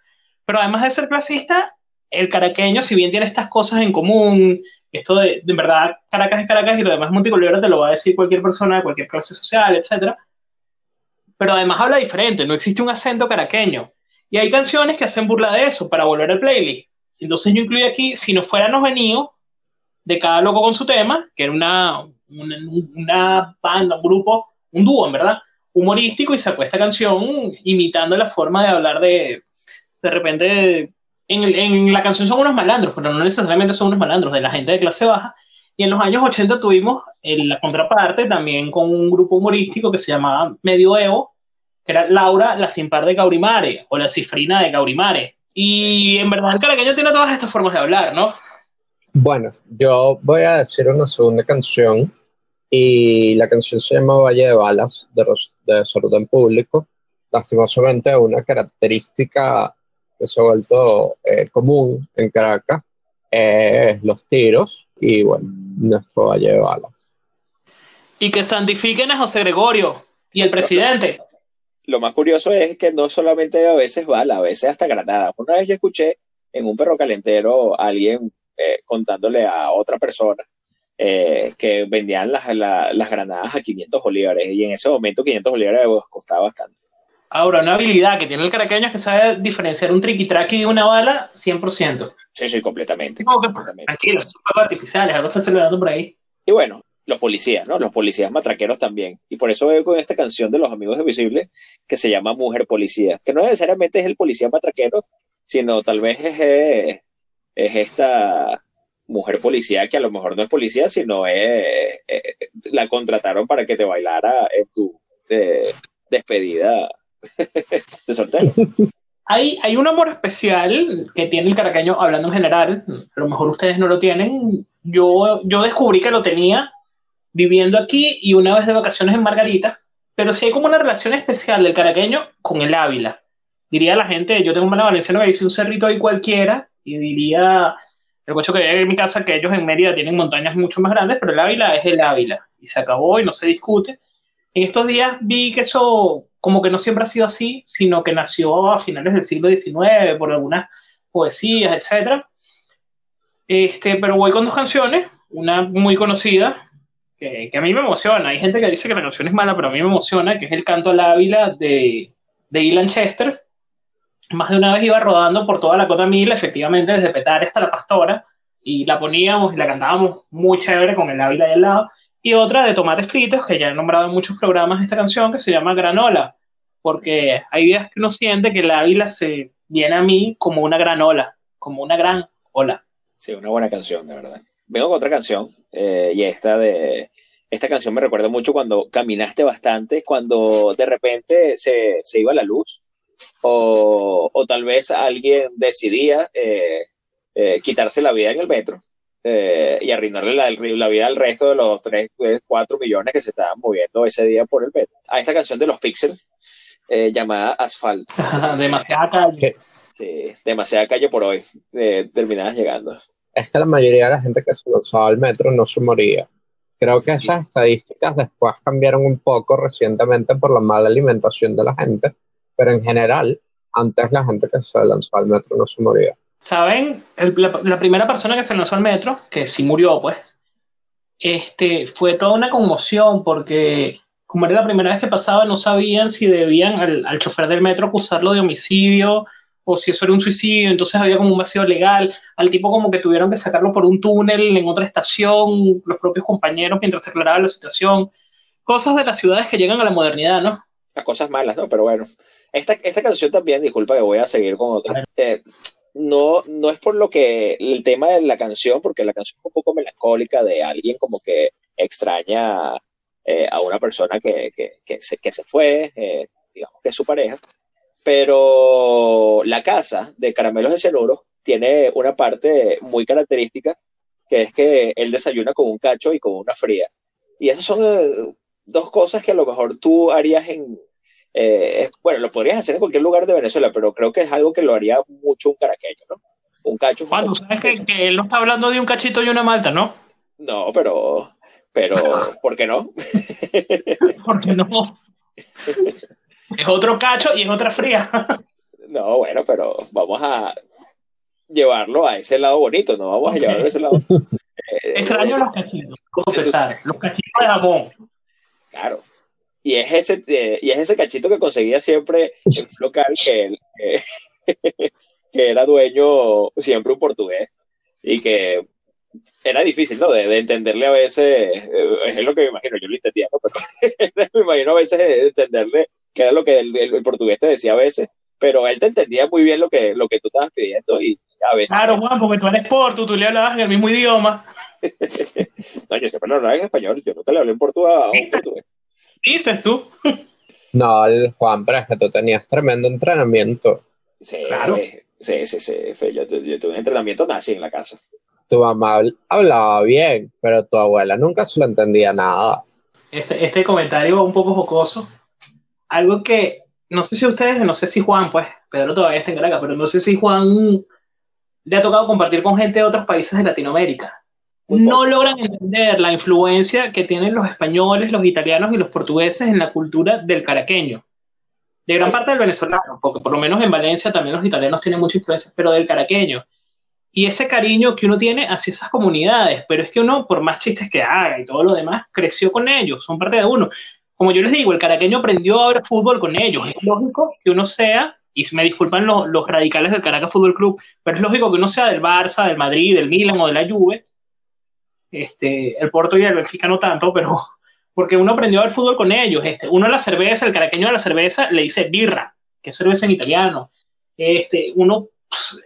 Pero además de ser clasista, el caraqueño, si bien tiene estas cosas en común, esto de, de verdad, Caracas es Caracas y lo demás es te lo va a decir cualquier persona de cualquier clase social, etc. Pero además habla diferente, no existe un acento caraqueño. Y hay canciones que hacen burla de eso para volver al playlist. Entonces yo incluí aquí, si no fuéramos venido, de cada loco con su tema, que era una, una, banda, un grupo, un dúo, en verdad, humorístico, y sacó esta canción imitando la forma de hablar de, de repente, en, en, la canción son unos malandros, pero no necesariamente son unos malandros, de la gente de clase baja. Y en los años 80 tuvimos la contraparte también con un grupo humorístico que se llamaba Medio Evo, que era Laura, la sin par de Gaurimare, o la cifrina de Gaurimare. Y en verdad el caraqueño tiene todas estas formas de hablar, ¿no? Bueno, yo voy a decir una segunda canción y la canción se llama Valle de Balas, de, de Desorden Público. Lastimosamente, una característica que se ha vuelto eh, común en Caracas es los tiros y, bueno, nuestro Valle de Balas. Y que santifiquen a José Gregorio y el presidente. Lo más curioso es que no solamente a veces bala, a veces hasta granada. Una vez yo escuché en un perro calentero a alguien eh, contándole a otra persona eh, que vendían las, las granadas a 500 bolívares y en ese momento 500 bolívares costaba bastante. Ahora, una habilidad que tiene el caraqueño es que sabe diferenciar un triqui-traqui de una bala 100%. Sí, sí, completamente. completamente. Tranquilo, son artificiales, algo está celebrando por ahí. Y bueno, los policías, ¿no? Los policías matraqueros también. Y por eso veo con esta canción de los amigos invisibles que se llama Mujer Policía, que no necesariamente es el policía matraquero, sino tal vez es, eh, es esta mujer policía que a lo mejor no es policía, sino es, eh, la contrataron para que te bailara en tu despedida de soltero. Hay, hay un amor especial que tiene el caraqueño, hablando en general, a lo mejor ustedes no lo tienen. Yo, yo descubrí que lo tenía viviendo aquí y una vez de vacaciones en Margarita, pero sí hay como una relación especial del caraqueño con el Ávila. Diría la gente, yo tengo un mala valenciano que dice un cerrito ahí cualquiera, y diría el coche que en mi casa que ellos en Mérida tienen montañas mucho más grandes, pero el Ávila es el Ávila, y se acabó y no se discute. En estos días vi que eso como que no siempre ha sido así, sino que nació a finales del siglo XIX por algunas poesías, etc. Este, pero voy con dos canciones, una muy conocida, que, a mí me emociona. Hay gente que dice que la canción es mala, pero a mí me emociona, que es el canto al Ávila de, de Ilan Chester. Más de una vez iba rodando por toda la Cota Mil, efectivamente, desde Petare hasta La Pastora, y la poníamos y la cantábamos muy chévere con el Ávila ahí al lado y otra de tomates fritos, que ya he nombrado en muchos programas esta canción, que se llama Granola, porque hay días que uno siente que la águila se viene a mí como una granola, como una gran ola. Sí, una buena canción, de verdad. Vengo con otra canción, eh, y esta de... Esta canción me recuerda mucho cuando caminaste bastante, cuando de repente se, se iba la luz, o, o, tal vez alguien decidía eh, eh, quitarse la vida en el metro eh, y arruinarle la, la, vida al resto de los 3, 4 pues, millones que se estaban moviendo ese día por el metro. A esta canción de los Pixel eh, llamada Asfalto. demasiada calle. Sí, demasiada calle por hoy. Eh, terminadas llegando. Es que la mayoría de la gente que se usaba el metro no se moría. Creo que esas estadísticas después cambiaron un poco recientemente por la mala alimentación de la gente, pero en general, antes la gente que se lanzaba al metro no se moría. ¿Saben? la, primera persona que se lanzó al metro, que sí murió, pues, este, fue toda una conmoción porque, como era la primera vez que pasaba, no sabían si debían al, chofer del metro acusarlo de homicidio o si eso era un suicidio, entonces había como un vacío legal, al tipo como que tuvieron que sacarlo por un túnel en otra estación, los propios compañeros mientras se aclaraba la situación, cosas de las ciudades que llegan a la modernidad, ¿no? Las cosas malas, ¿no? Pero bueno, esta, esta canción también, disculpa que voy a seguir con otra. No, no es por lo que el tema de la canción, porque la canción es un poco melancólica de alguien como que extraña eh, a una persona que, se, que se fue, eh, digamos que es su pareja, pero la casa de Caramelos de Cianuro tiene una parte muy característica, que es que él desayuna con un cacho y con una fría. Y esas son eh, dos cosas que a lo mejor tú harías en, eh, bueno, lo podrías hacer en cualquier lugar de Venezuela, pero creo que es algo que lo haría mucho un caraqueño, ¿no? Un cacho. Juan, sabes que, él no está hablando de un cachito y una malta, ¿no? No, pero, pero, ¿por qué no? ¿Por qué no? es otro cacho y es otra fría. no, bueno, pero vamos a llevarlo a ese lado bonito, no vamos a llevarlo a ese lado. Extraño los cachitos, ¿cómo pesar? Los cachitos de jamón. Claro, y es ese, eh, y es ese cachito que conseguía siempre en un local que, que era dueño siempre un portugués y que era difícil, ¿no? De, entenderle a veces, eh, es lo que me imagino, yo lo entendía, ¿no? Pero me imagino a veces de entenderle qué era lo que el, portugués te decía a veces, pero él te entendía muy bien lo que, lo que tú estabas pidiendo y a veces... Claro, Juan, porque tú eres portu, tú le hablabas en el mismo idioma. no, yo siempre lo hablaba en español, yo nunca le hablé en portugués a un portugués dices tú? No, el Juan, pero es que tú tenías tremendo entrenamiento. Sí, claro. sí, sí, sí. Yo, tuve un entrenamiento nazi en la casa. tu mamá hablaba bien, pero tu abuela nunca se lo entendía nada. Este, este comentario un poco jocoso. Algo que, no sé si ustedes, no sé si Juan, pues, Pedro todavía está en Caracas, pero no sé si Juan le ha tocado compartir con gente de otros países de Latinoamérica. No logran entender la influencia que tienen los españoles, los italianos y los portugueses en la cultura del caraqueño. De gran parte del venezolano, porque por lo menos en Valencia también los italianos tienen mucha influencia, pero del caraqueño y ese cariño que uno tiene hacia esas comunidades, pero es que uno, por más chistes que haga y todo lo demás, creció con ellos, son parte de uno. Como yo les digo, el caraqueño aprendió a ver fútbol con ellos. Es lógico que uno sea, y me disculpan los, los radicales del Caracas Fútbol Club, pero es lógico que uno sea del Barça, del Madrid, del Milan o de la Juve. Este, el Porto y el Benfica no tanto, pero porque uno aprendió a ver fútbol con ellos. Este, uno a la cerveza, el caraqueño a la cerveza le dice birra, que es cerveza en italiano. Este, uno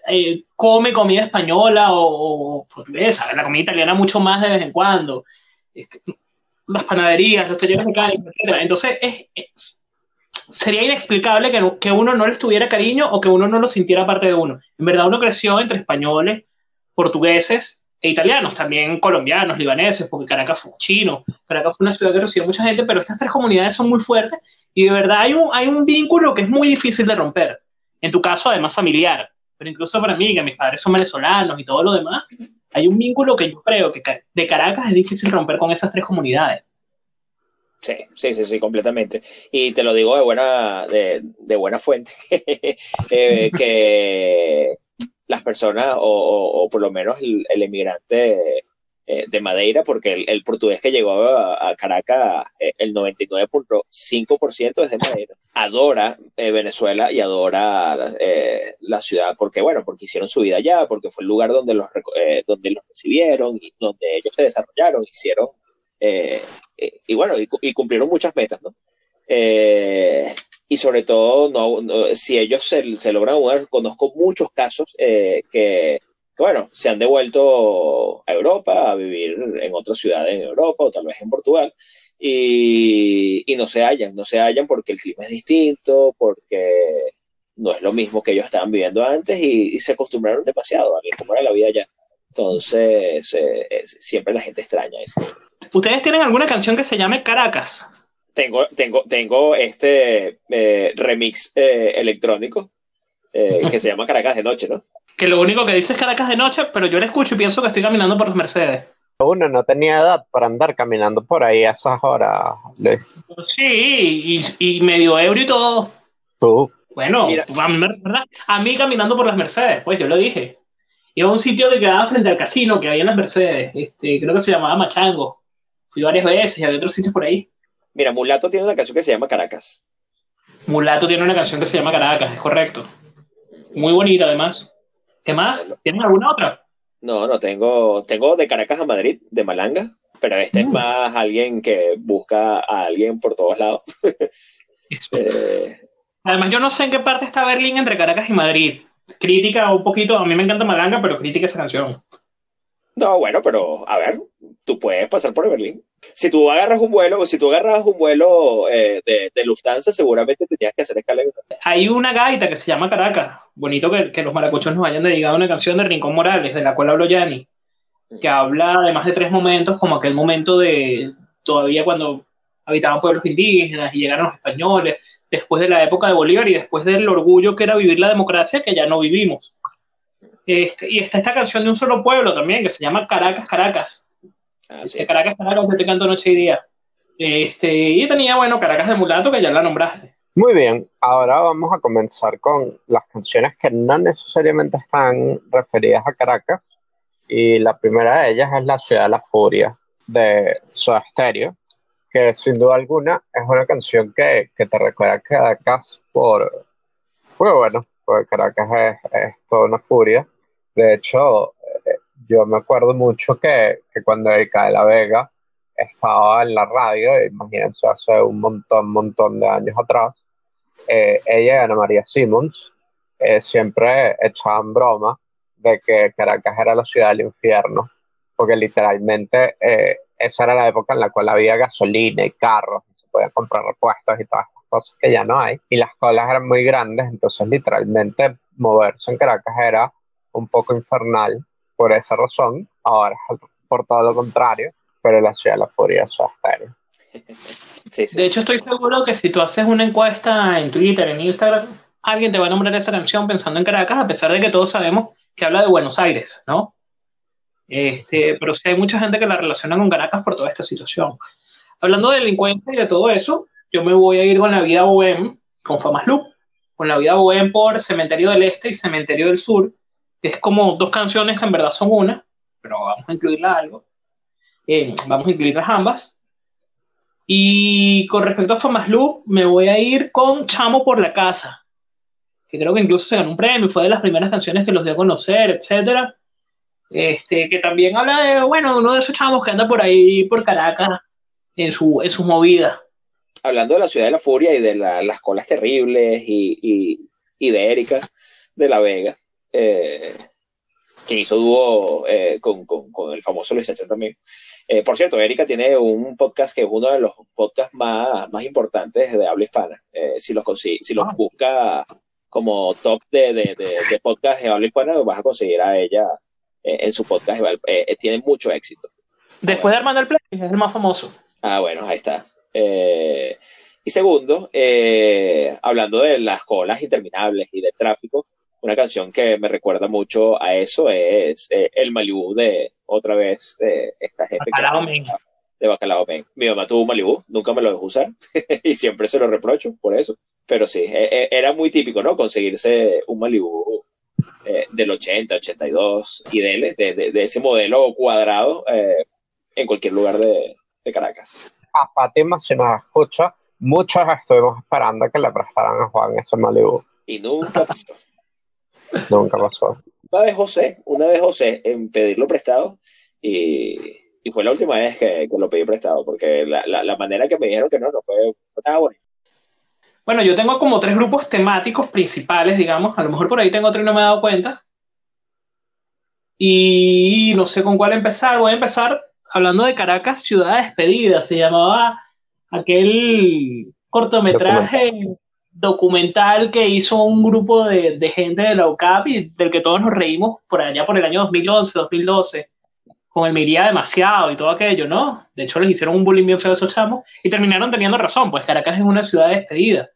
eh, come comida española o, portuguesa, la comida italiana mucho más de vez en cuando, las panaderías, los talleres mecánicos, etc. Entonces, es, sería inexplicable que, que, uno no le tuviera cariño o que uno no lo sintiera parte de uno. En verdad, uno creció entre españoles, portugueses e italianos, también colombianos, libaneses, porque Caracas fue chino, Caracas fue una ciudad que recibió mucha gente, pero estas tres comunidades son muy fuertes y de verdad hay un, hay un vínculo que es muy difícil de romper. En tu caso, además familiar pero incluso para mí, que mis padres son venezolanos y todo lo demás, hay un vínculo que yo creo que de Caracas es difícil romper con esas tres comunidades. Sí, sí, sí, sí, completamente. Y te lo digo de buena, de, de buena fuente, eh, que las personas, o, o, por lo menos el, emigrante eh, de Madeira, porque el, portugués que llegó a, Caracas, eh, el 99.5% es de Madeira. Adora eh, Venezuela y adora la ciudad, porque bueno, porque hicieron su vida allá, porque fue el lugar donde los, donde los recibieron y donde ellos se desarrollaron, hicieron, y bueno, y, cumplieron muchas metas, ¿no? Y sobre todo, no, si ellos se, se logran conozco muchos casos que bueno, se han devuelto a Europa a vivir en otras ciudades en Europa o tal vez en Portugal y, no se hallan, no se hallan porque el clima es distinto, porque no es lo mismo que ellos estaban viviendo antes y, se acostumbraron demasiado a cómo era la vida allá. Entonces, eh, siempre la gente extraña eso. ¿Ustedes tienen alguna canción que se llame Caracas? Tengo, tengo, tengo este eh, remix eh, electrónico que se llama Caracas de Noche, ¿no? que lo único que dice es Caracas de noche, pero yo le escucho y pienso que estoy caminando por los Mercedes. Uno no tenía edad para andar caminando por ahí a esas horas, Sí, y, medio ebrio y todo. Tú. Bueno, a mí, caminando por las Mercedes, pues yo lo dije. Iba a un sitio que quedaba frente al casino que había en las Mercedes. Este, creo que se llamaba Machango. Fui varias veces y había otros sitios por ahí. Mira, Mulato tiene una canción que se llama Caracas. Mulato tiene una canción que se llama Caracas, es correcto. Muy bonita además. ¿Qué más? ¿Tienes alguna otra? No, no tengo. Tengo de Caracas a Madrid, de Malanga, pero este es mm. más alguien que busca a alguien por todos lados. Eh, Además, yo no sé en qué parte está Berlín entre Caracas y Madrid. Crítica un poquito, a mí me encanta Malanga, pero crítica esa canción. No, bueno, pero a ver, tú puedes pasar por Berlín si tú agarras un vuelo, si tú agarras un vuelo eh, de, de, Lufthansa, seguramente tenías que hacer escala Hay una gaita que se llama Caracas. Bonito que, que los maracuchos nos hayan dedicado una canción de Rincón Morales, de la cual habló Yanni, que habla además de tres momentos, como aquel momento de todavía cuando habitaban pueblos indígenas y llegaron los españoles, después de la época de Bolívar y después del orgullo que era vivir la democracia que ya no vivimos. Este, y está esta canción de un solo pueblo también, que se llama Caracas, Caracas Ah, Caracas, Caracas, te canto noche y día. Este, y tenía, bueno, Caracas de Mulato, que ya la nombraste. Muy bien, ahora vamos a comenzar con las canciones que no necesariamente están referidas a Caracas. Y la primera de ellas es La Ciudad de la Furia, de Soda Stereo, que sin duda alguna es una canción que, que te recuerda a Caracas por, pues bueno, porque Caracas es, es toda una furia. De hecho, yo me acuerdo mucho que, que cuando Erika de la Vega estaba en la radio, imagínense, hace un montón, montón de años atrás, eh, ella y Ana María Simmons eh, siempre echaban broma de que Caracas era la ciudad del infierno, porque literalmente eh, esa era la época en la cual había gasolina y carros, y se podían comprar repuestos y todas estas cosas que ya no hay, y las colas eran muy grandes, entonces literalmente moverse en Caracas era un poco infernal por esa razón, ahora es por todo lo contrario, pero la ciudad de la furia es estéreo. Sí, sí. De hecho, estoy seguro que si tú haces una encuesta en Twitter, en Instagram, alguien te va a nombrar esa canción pensando en Caracas, a pesar de que todos sabemos que habla de Buenos Aires, ¿no? Este, pero sí hay mucha gente que la relaciona con Caracas por toda esta situación. Hablando de delincuencia y de todo eso, yo me voy a ir con la vida bohem, con Famas Loop, con la vida bohem por Cementerio del Este y Cementerio del Sur, es como dos canciones que en verdad son una, pero vamos a incluirla algo. Eh, vamos a incluirlas ambas. Y con respecto a Famas Loop, me voy a ir con Chamo por la Casa, que creo que incluso se ganó un premio, fue de las primeras canciones que los dio a conocer, etcétera. Este, que también habla de, bueno, uno de esos chamos que anda por ahí, por Caracas, en su, en su movida. Hablando de la ciudad de la furia y de las colas terribles y, y, de Erika de la Vega, eh, quien hizo dúo eh, con, con, con, el famoso Luis Sánchez también. Eh, por cierto, Erika tiene un podcast que es uno de los podcasts más, más importantes de habla hispana. si los, si los ah. busca como top de, de, de, podcast de habla hispana, vas a conseguir a ella en su podcast. tiene mucho éxito. Después de Armando el Play, es el más famoso. Ah, bueno, ahí está. Eh, y segundo, eh, hablando de las colas interminables y del tráfico, una canción que me recuerda mucho a eso es eh, El Malibu de otra vez de esta gente. Bacalao De Bacalao Men. Mi mamá tuvo un Malibu, nunca me lo dejó usar y siempre se lo reprocho por eso. Pero sí, e, e, era muy típico, ¿no? Conseguirse un Malibu del 80, 82 y de, de, de ese modelo cuadrado en cualquier lugar de, de Caracas. A Fátima, si nos escucha, muchos estuvimos esperando que le prestaran a Juan ese Malibu. Y nunca pasó. Nunca pasó. Una vez José, una vez José en pedirlo prestado y, y fue la última vez que, que lo pedí prestado, porque la, la, la, manera que me dijeron que no, no fue, fue nada bonito. Bueno, yo tengo como tres grupos temáticos principales, digamos. A lo mejor por ahí tengo otro y no me he dado cuenta. Y no sé con cuál empezar. Voy a empezar hablando de Caracas, Ciudad Despedida, se llamaba aquel cortometraje documental, que hizo un grupo de, de, gente de la UCAP y del que todos nos reímos por allá por el año 2011, 2012, con el Miría demasiado y todo aquello, ¿no? De hecho, les hicieron un bullying bien feo a esos chamos y terminaron teniendo razón, pues Caracas es una ciudad despedida.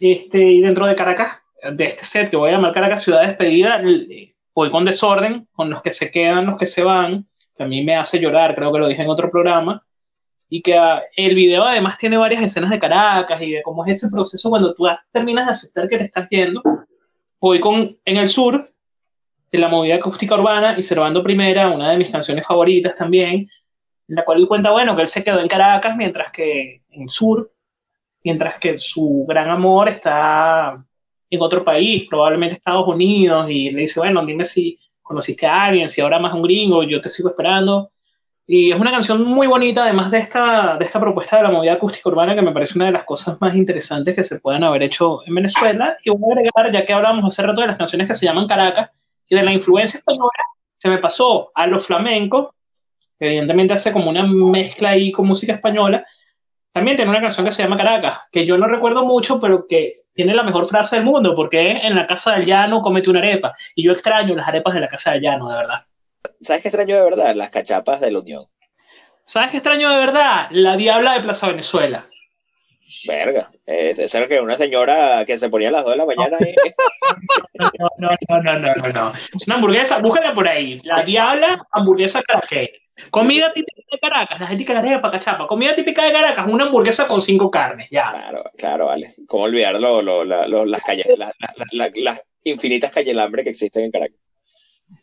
Este, y dentro de Caracas, de este set que voy a llamar Caracas Ciudad Despedida, voy con desorden, con los que se quedan, los que se van, que a mí me hace llorar, creo que lo dije en otro programa, y que ah, el video además tiene varias escenas de Caracas y de cómo es ese proceso cuando tú terminas de aceptar que te estás yendo. Voy con En el Sur, de la movida acústica urbana, y Cervando Primera, una de mis canciones favoritas también, en la cual él cuenta, bueno, que él se quedó en Caracas mientras que en el Sur, mientras que su gran amor está en otro país, probablemente Estados Unidos, y le dice, bueno, dime si conociste a alguien, si ahora más un gringo, yo te sigo esperando. Y es una canción muy bonita, además de esta, de esta propuesta de la movida acústica urbana, que me parece una de las cosas más interesantes que se puedan haber hecho en Venezuela. Y voy a agregar, ya que hablábamos hace rato de las canciones que se llaman Caracas, y de la influencia española, se me pasó a los flamencos, que evidentemente hace como una mezcla ahí con música española, también tiene una canción que se llama Caracas, que yo no recuerdo mucho, pero que tiene la mejor frase del mundo, porque es en la casa del llano comete una arepa. Y yo extraño las arepas de la casa del llano, de verdad. ¿Sabes qué extraño de verdad? Las cachapas de la Unión. ¿Sabes qué extraño de verdad? La diabla de Plaza Venezuela. Verga, es, que una señora que se ponía a las 2 de la mañana. No, no, no, no, no, no, no. Es una hamburguesa, búscala por ahí. La diabla, hamburguesa caraqueña. Comida típica de Caracas, la gente que para cachapa. Comida típica de Caracas, una hamburguesa con cinco carnes, ya. Claro, claro, vale. ¿Cómo olvidar las, calles, las infinitas calles hambre que existen en Caracas?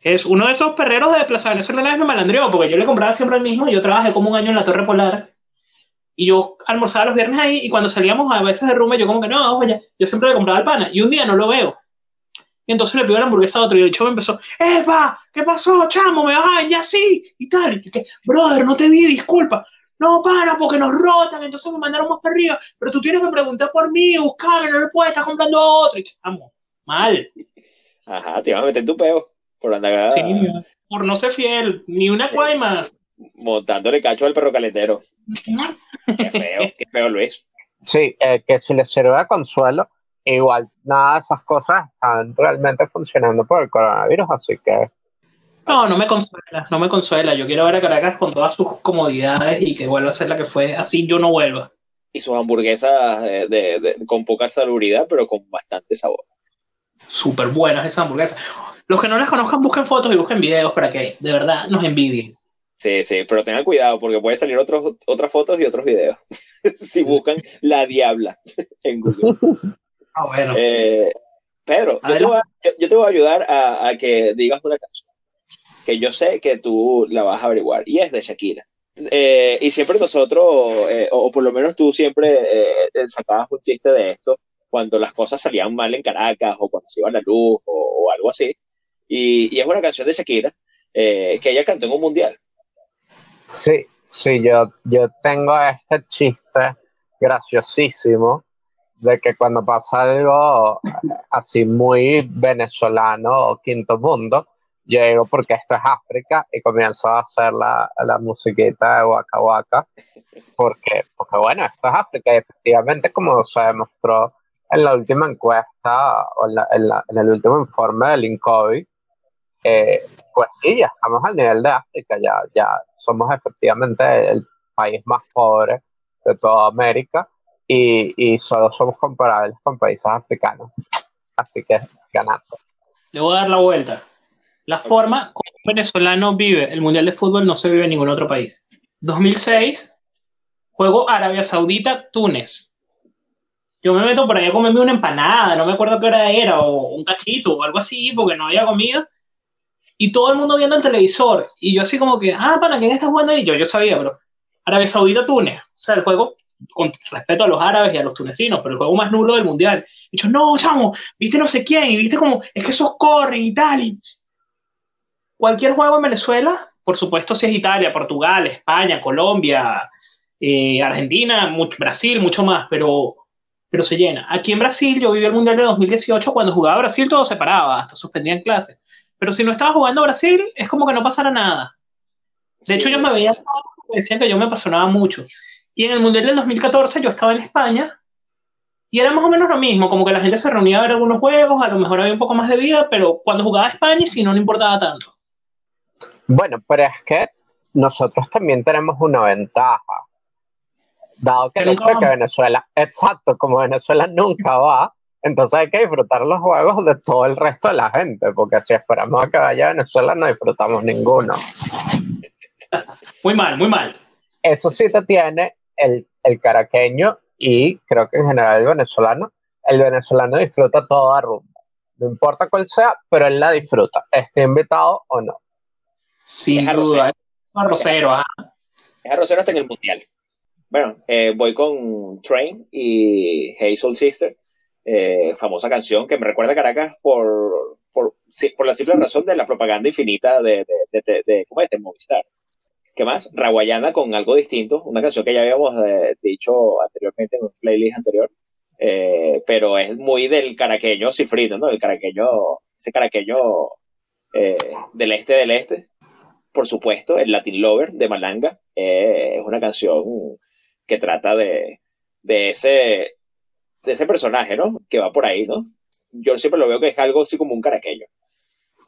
Es uno de esos perreros de Plaza Venezuela me malandreó, porque yo le compraba siempre el mismo, yo trabajé como un año en la Torre Polar, y yo almorzaba los viernes ahí, y cuando salíamos a veces de rumba, yo como que no, oye, yo siempre le compraba el pana, y un día no lo veo, y entonces le pidió la hamburguesa a otro y el chavo empezó, ¡Epa! ¿Qué pasó, chamo? ¿Me vas a ya sí? Y tal. Y que, brother, no te vi, disculpa. No, para, porque nos rotan, entonces me mandaron más para arriba. Pero tú tienes que preguntar por mí, buscar, no le puedes estar comprando otro. Y chamo, mal. Ajá, te iban a meter tu peo por andar. Sí, por no ser fiel, ni una cuay más. Montándole cacho al perro calentero. qué feo, qué feo lo es. Sí, eh, que si le sirve de consuelo, igual nada de esas cosas están realmente funcionando por el coronavirus, así que No, no me consuela, no me consuela. Yo quiero ver a Caracas con todas sus comodidades y que vuelva a ser la que fue. Así yo no vuelva. Y sus hamburguesas de, de- de- con poca salubridad, pero con bastante sabor. Súper buenas esas hamburguesas. Los que no las conozcan, busquen fotos y busquen videos para que de verdad nos envidien. Sí, sí, pero tengan cuidado porque puede salir otros, otras fotos y otros videos. si buscan la diabla en Google. Ah, bueno. Eh, Pedro, yo te, voy a, yo- yo te voy a ayudar a, a que digas una canción que yo sé que tú la vas a averiguar y es de Shakira. Eh, y siempre nosotros, eh, o, o por lo menos tú siempre eh, sacabas un chiste de esto cuando las cosas salían mal en Caracas o cuando se iba la luz o, o algo así. Y, es una canción de Shakira eh, que ella cantó en un mundial. Sí, sí, yo, yo tengo este chiste graciosísimo de que cuando pasa algo así muy venezolano o quinto mundo, yo digo porque esto es África y comienzo a hacer la, la musiquita de Waka Waka, porque, porque bueno, esto es África y efectivamente como se demostró en la última encuesta o en, la- en la- en el último informe del INCOVI, eh, pues sí, ya estamos al nivel de África, ya, ya somos efectivamente el país más pobre de toda América y, y solo somos comparables con países africanos. Así que ganando. Le voy a dar la vuelta. La forma como un venezolano vive el Mundial de Fútbol no se vive en ningún otro país. 2006, juego Arabia Saudita, Túnez. Yo me meto por ahí a comerme una empanada, no me acuerdo qué hora era, o un cachito, o algo así, porque no había comida. Y todo el mundo viendo el televisor. Y yo así como que, ah, ¿para quién está jugando ahí? Yo, yo sabía, pero Arabia Saudita, Túnez. O sea, el juego, con respeto a los árabes y a los tunecinos, pero el juego más nulo del Mundial. Y yo, no, chamo, viste no sé quién, y viste como, es que esos corren y tal. Y... Cualquier juego en Venezuela, por supuesto, si es Italia, Portugal, España, Colombia, eh, Argentina, mucho- Brasil, mucho más, pero, pero se llena. Aquí en Brasil, yo viví el Mundial de 2018, cuando jugaba Brasil todo se paraba, hasta suspendían clases. Pero si no estaba jugando Brasil, es como que no pasara nada. De hecho, Sí. ellos me veían, me decían que yo me apasionaba mucho. Y en el Mundial del 2014 yo estaba en España y era más o menos lo mismo, como que la gente se reunía a ver algunos juegos, a lo mejor había un poco más de vida, pero cuando jugaba España, si no, no importaba tanto. Bueno, pero es que nosotros también tenemos una ventaja. Dado que el hecho que. Venezuela, exacto, como Venezuela nunca va, entonces hay que disfrutar los juegos de todo el resto de la gente, porque si esperamos a que vaya a Venezuela no disfrutamos ninguno. Muy mal, muy mal. Eso sí te tiene el, el caraqueño y creo que en general el venezolano. El venezolano disfruta toda rumba. No importa cuál sea, pero él la disfruta, esté invitado o no. Sin Es duda. arrocero. Es arrocero, ah. Es arrocero hasta en el mundial. Bueno, eh, voy con Train y Soul Sister, eh, famosa canción que me recuerda Caracas por, por, por la simple razón de la propaganda infinita de, de, de, de- ¿cómo es? Movistar. ¿Qué más? Raguayana con algo distinto, una canción que ya habíamos eh, dicho anteriormente en un playlist anterior, eh, pero es muy del caraqueño cifrito, ¿no? El caraqueño, ese caraqueño eh, del este del este. Por supuesto, el Latin Lover de Malanga eh, es una canción que trata de, de ese de ese personaje, ¿no? Que va por ahí, ¿no? Yo siempre lo veo que es algo así como un caraqueño.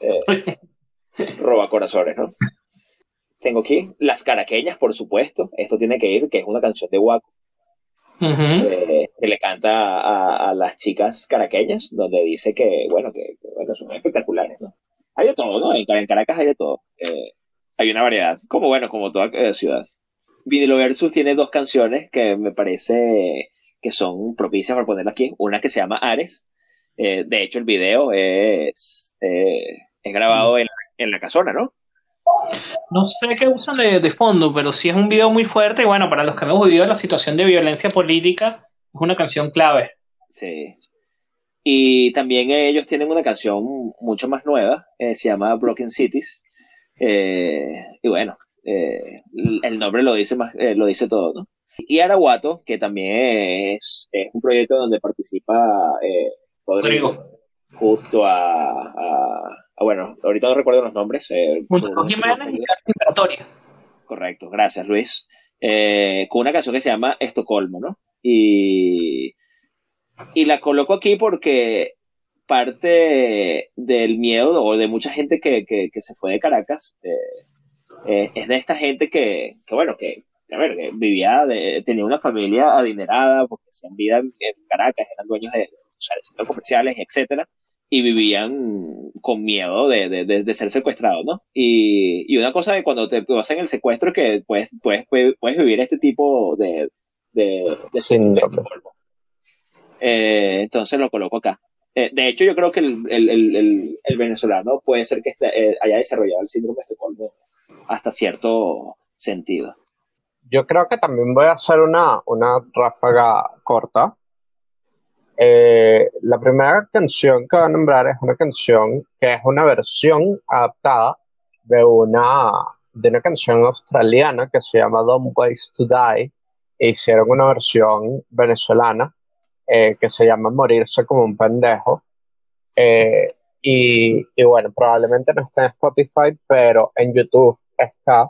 Eh, roba corazones, ¿no? Tengo aquí Las Caraqueñas, por supuesto. Esto tiene que ir, que es una canción de Waco, Ujú. eh, que le canta a, a las chicas caraqueñas, donde dice que, bueno, que, que, bueno, son espectaculares, ¿no? Hay de todo, ¿no? En, en Caracas hay de todo. Eh, hay una variedad, como bueno, como toda eh, ciudad. Vinilo Versus tiene dos canciones que me parece que son propicias para ponerla aquí. Una que se llama Ares. Eh, de hecho, el video es, eh, es grabado en, en la casona, ¿no? No sé qué usan de, de fondo, pero sí es un video muy fuerte y bueno, para los que hemos vivido la situación de violencia política, es una canción clave. Sí. Y también ellos tienen una canción mucho más nueva, eh, se llama Broken Cities. Y bueno, el nombre lo dice, más, lo dice todo, ¿no? Y Araguato, que también es, es un proyecto donde participa eh, Rodrigo, justo a, a- a- Bueno, ahorita no recuerdo los nombres. eh, Jiménez y. Correcto, gracias Luis. Eh, con una canción que se llama Estocolmo, ¿no? Y, y la coloco aquí porque parte del miedo o de mucha gente que, se fue de Caracas eh, es de esta gente que, bueno, que, a ver, vivía, tenía una familia adinerada porque hacían vida en, Caracas, eran dueños de, centros comerciales, etcétera, y vivían con miedo de, ser secuestrados, ¿no? Y, una cosa de cuando te hacen el secuestro es que puedes, puedes, puedes vivir este tipo de, de, síndrome. Eh, entonces lo coloco acá. Eh, de hecho, yo creo que el, el, el, el venezolano puede ser que eh, haya desarrollado el síndrome de Estocolmo hasta cierto sentido. Yo creo que también voy a hacer una, una ráfaga corta. Eh, la primera canción que voy a nombrar es una canción que es una versión adaptada de una, de una canción australiana que se llama Don't Waste to Die. E hicieron una versión venezolana eh, que se llama Morirse como un pendejo. Eh, y, y, bueno, probablemente no está en Spotify, pero en YouTube está,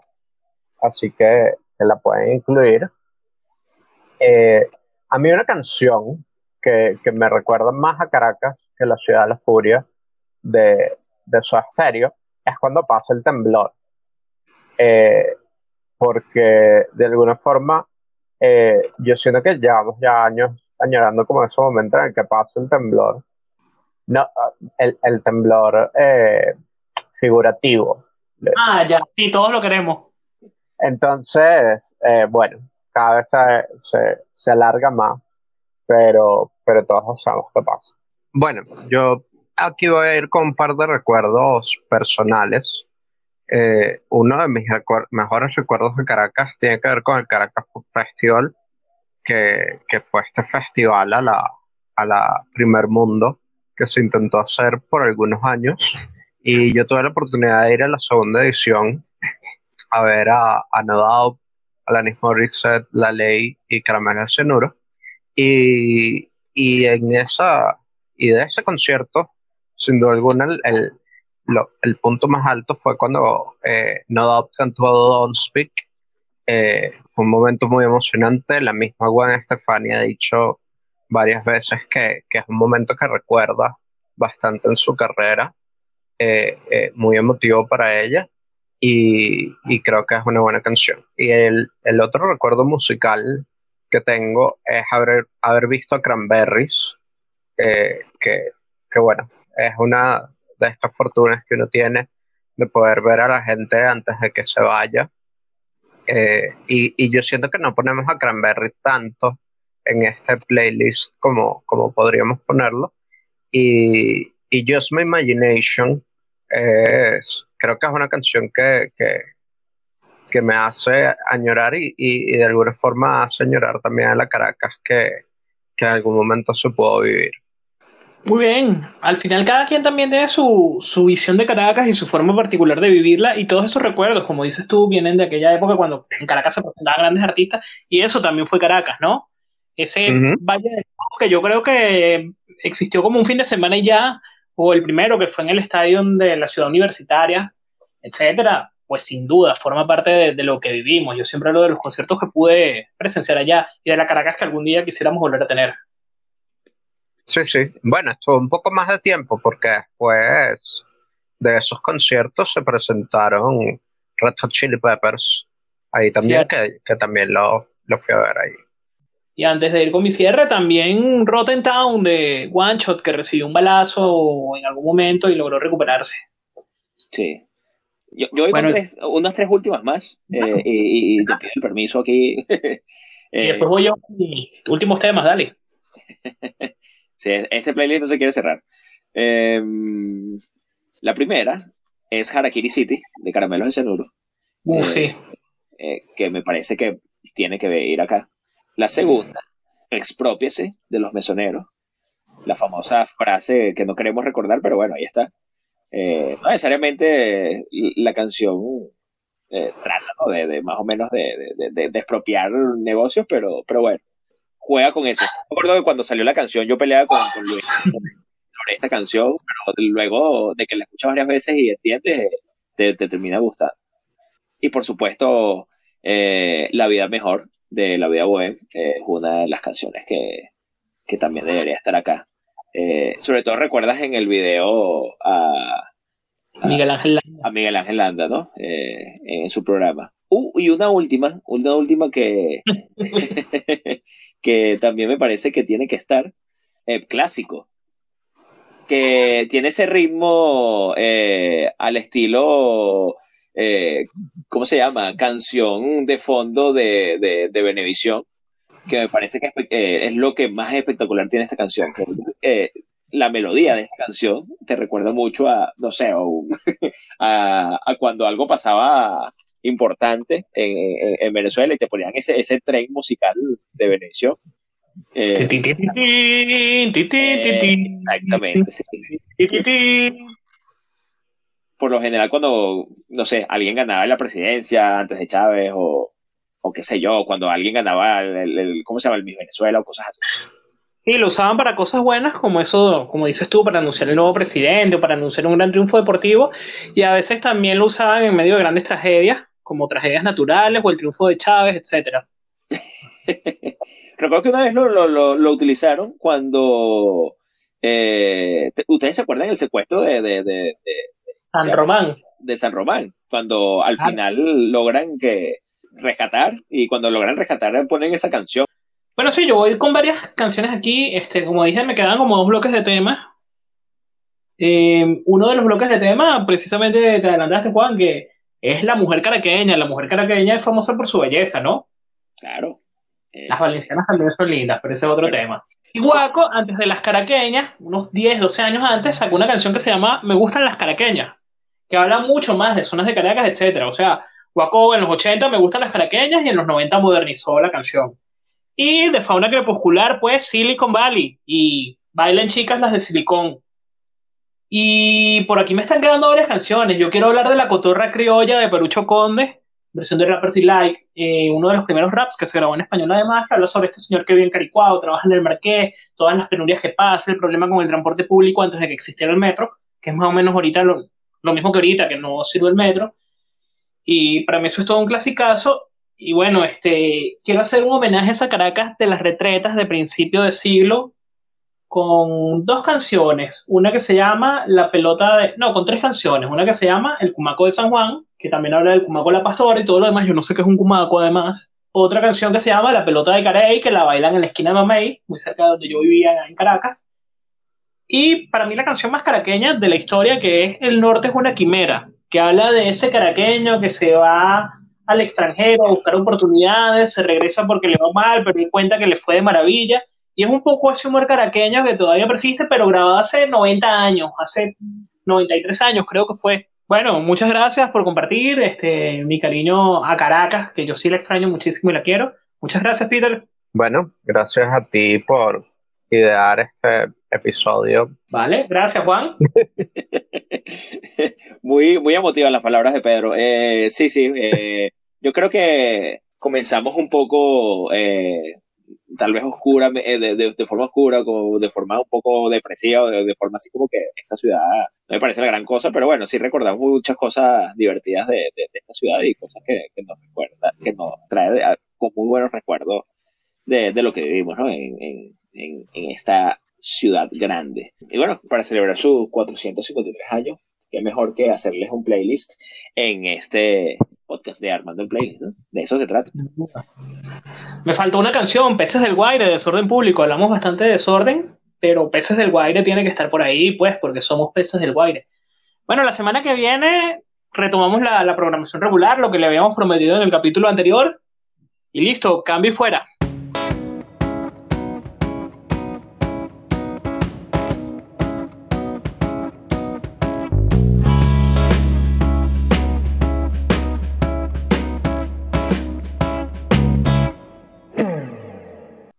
así que, la pueden incluir. Eh, a mí una canción que, que, me recuerda más a Caracas que la ciudad de la furia de, de su estéreo es cuando pasa el temblor. porque de alguna forma yo siento que llevamos ya años añorando como ese momento en el que pasa el temblor. No, el, el temblor eh, figurativo. Ah, ya, sí, todos lo queremos. Entonces, eh, bueno, cada vez se, se, alarga más, pero, pero todos sabemos qué pasa. Bueno, yo aquí voy a ir con un par de recuerdos personales. Eh, uno de mis mejores recuerdos de Caracas tiene que ver con el Caracas Festival, que, fue este festival a la, a la primer mundo que se intentó hacer por algunos años y yo tuve la oportunidad de ir a la segunda edición a ver a, a No Doubt, Alanis Morissette, La Ley y Caramelo de y, y en esa y de ese concierto sin duda alguna el, el, punto más alto fue cuando eh, No Doubt cantó Don't Speak. Eh, fue un momento muy emocionante. La misma Gwen Stefani ha dicho varias veces que, es un momento que recuerda bastante en su carrera, eh, eh, muy emotivo para ella y, creo que es una buena canción. Y el, otro recuerdo musical que tengo es haber, haber visto a Cranberries, que, que bueno, es una de estas fortunas que uno tiene de poder ver a la gente antes de que se vaya eh, y, yo siento que no ponemos a Cranberry tanto en este playlist como, como podríamos ponerlo. Y, y Just My Imagination es, creo que es una canción que, que, me hace añorar y, y, de alguna forma hace añorar también a la Caracas que, que en algún momento se pudo vivir. Muy bien, al final cada quien también tiene su, su, visión de Caracas y su forma particular de vivirla y todos esos recuerdos, como dices tú, vienen de aquella época cuando en Caracas se presentaban grandes artistas y eso también fue Caracas, ¿no? Ese Valle de que yo creo que existió como un fin de semana y ya, o el primero que fue en el estadio de la ciudad universitaria, etcétera, pues sin duda forma parte de, de lo que vivimos. Yo siempre hablo de los conciertos que pude presenciar allá y de la Caracas que algún día quisiéramos volver a tener. Sí, sí. Bueno, estuvo un poco más de tiempo porque después de esos conciertos se presentaron Red Hot Chili Peppers. Ahí también, que, también lo, lo fui a ver ahí. Y antes de ir con mi cierre, también Rotten Town de One Shot, que recibió un balazo en algún momento y logró recuperarse. Sí. Yo, yo voy con unas tres últimas más eh, y, te pido el permiso aquí. y después voy yo con mis últimos temas, dale. este playlist no se quiere cerrar. Em, la primera es Harakiri City, de Caramelos de Cenuro. Uh, eh, sí. Eh, que me parece que tiene que ir acá. La segunda, Expropiese, de los mesoneros. La famosa frase que no queremos recordar, pero bueno, ahí está. Eh, no necesariamente la canción trata de, más o menos de, de, expropiar negocios, pero, pero bueno juega con eso. Me acuerdo que cuando salió la canción yo peleaba con, Luis sobre esta canción, pero luego de que la escuchas varias veces y entiendes, te, termina gustando. Y por supuesto, eh, La vida mejor de La vida web es una de las canciones que, que también debería estar acá. Eh, sobre todo recuerdas en el video a, Miguel Ángel Landa. A Miguel Ángel Landa, ¿no? Eh, en su programa. Uh, y una última, una última que, que también me parece que tiene que estar, eh, clásico, que tiene ese ritmo eh, al estilo, ¿cómo se llama? Canción de fondo de, de, de Benevisión, que me parece que es, lo que más espectacular tiene esta canción. Que, la melodía de esta canción te recuerda mucho a, no sé, a, a, cuando algo pasaba importante en, en, Venezuela y te ponían ese, ese tren musical de Venezuela. exactamente, sí. Por lo general, cuando, no sé, alguien ganaba la presidencia antes de Chávez o, o qué sé yo, cuando alguien ganaba el, el ¿cómo se llama? El Miss Venezuela o cosas así Sí, lo usaban para cosas buenas, como eso, como dices tú, para anunciar el nuevo presidente o para anunciar un gran triunfo deportivo, y a veces también lo usaban en medio de grandes tragedias, como tragedias naturales o el triunfo de Chávez, etcétera. Recuerdo que una vez lo, lo, lo, utilizaron cuando eh, ustedes se acuerdan del secuestro de, de, de, San Román. De San Román, cuando al final logran que rescatar y cuando logran rescatar ponen esa canción. Bueno, sí, yo voy con varias canciones aquí. Este, como dije, me quedan como dos bloques de temas. Eh, uno de los bloques de temas, precisamente te adelantaste, Juan, que es la mujer caraqueña. La mujer caraqueña es famosa por su belleza, ¿no? Claro. Eh, las valencianas también son lindas, pero ese es otro tema. Y Guaco, antes de las caraqueñas, unos 10, 12 años antes, sacó una canción que se llama Me gustan las caraqueñas, que habla mucho más de zonas de Caracas, etcétera. O sea, Guaco en los 80 me gustan las caraqueñas y en los 90 modernizó la canción. Y de fauna crepuscular, pues Silicon Valley. Y bailen chicas las de Silicon. Y por aquí me están quedando varias canciones. Yo quiero hablar de la cotorra criolla de Perucho Conde, versión de Rapper Like, eh, uno de los primeros raps que se grabó en español además, que habla sobre este señor que vive en Caricuado, trabaja en el Marqués, todas las penurias que pasa, el problema con el transporte público antes de que existiera el metro, que es más o menos ahorita lo, lo mismo que ahorita, que no sirve el metro. Y para mí eso es todo un clasicazo. Y bueno, este, quiero hacer un homenaje a esa Caracas de las retretas de principio de siglo con dos canciones. Una que se llama La pelota de... No, con tres canciones. Una que se llama El Cumaco de San Juan, que también habla del Cumaco de la Pastora y todo lo demás. Yo no sé qué es un Cumaco además. Otra canción que se llama La pelota de Carey, que la bailan en la esquina de Mamey, muy cerca de donde yo vivía en Caracas. Y para mí la canción más caraqueña de la historia, que es El Norte es una quimera, que habla de ese caraqueño que se va al extranjero a buscar oportunidades, se regresa porque le va mal, pero cuenta que le fue de maravilla. Y es un poco ese humor caraqueño que todavía persiste, pero grabado hace 90 años, hace 93 años creo que fue. Bueno, muchas gracias por compartir este, mi cariño a Caracas, que yo sí la extraño muchísimo y la quiero. Muchas gracias, Peter. Bueno, gracias a ti por idear este episodio. Vale, gracias Juan. muy, muy emotivas las palabras de Pedro. Eh, sí, sí, eh, yo creo que comenzamos un poco, eh, tal vez oscura, de, de, forma oscura, como de forma un poco depresiva, de, forma así como que esta ciudad no me parece la gran cosa, pero bueno, sí recordamos muchas cosas divertidas de, esta ciudad y cosas que, que nos recuerda, que nos trae con muy buenos recuerdos de, lo que vivimos ¿no? en, en, en, esta ciudad grande. Y bueno, para celebrar sus 453 años, qué mejor que hacerles un playlist en este podcast de Armando el Playlist. De eso se trata. Me faltó una canción, Peces del Guaire, de Desorden Público. Hablamos bastante de desorden, pero Peces del Guaire tiene que estar por ahí, pues, porque somos Peces del Guaire. Bueno, la semana que viene retomamos la, la programación regular, lo que le habíamos prometido en el capítulo anterior. Y listo, cambio y fuera.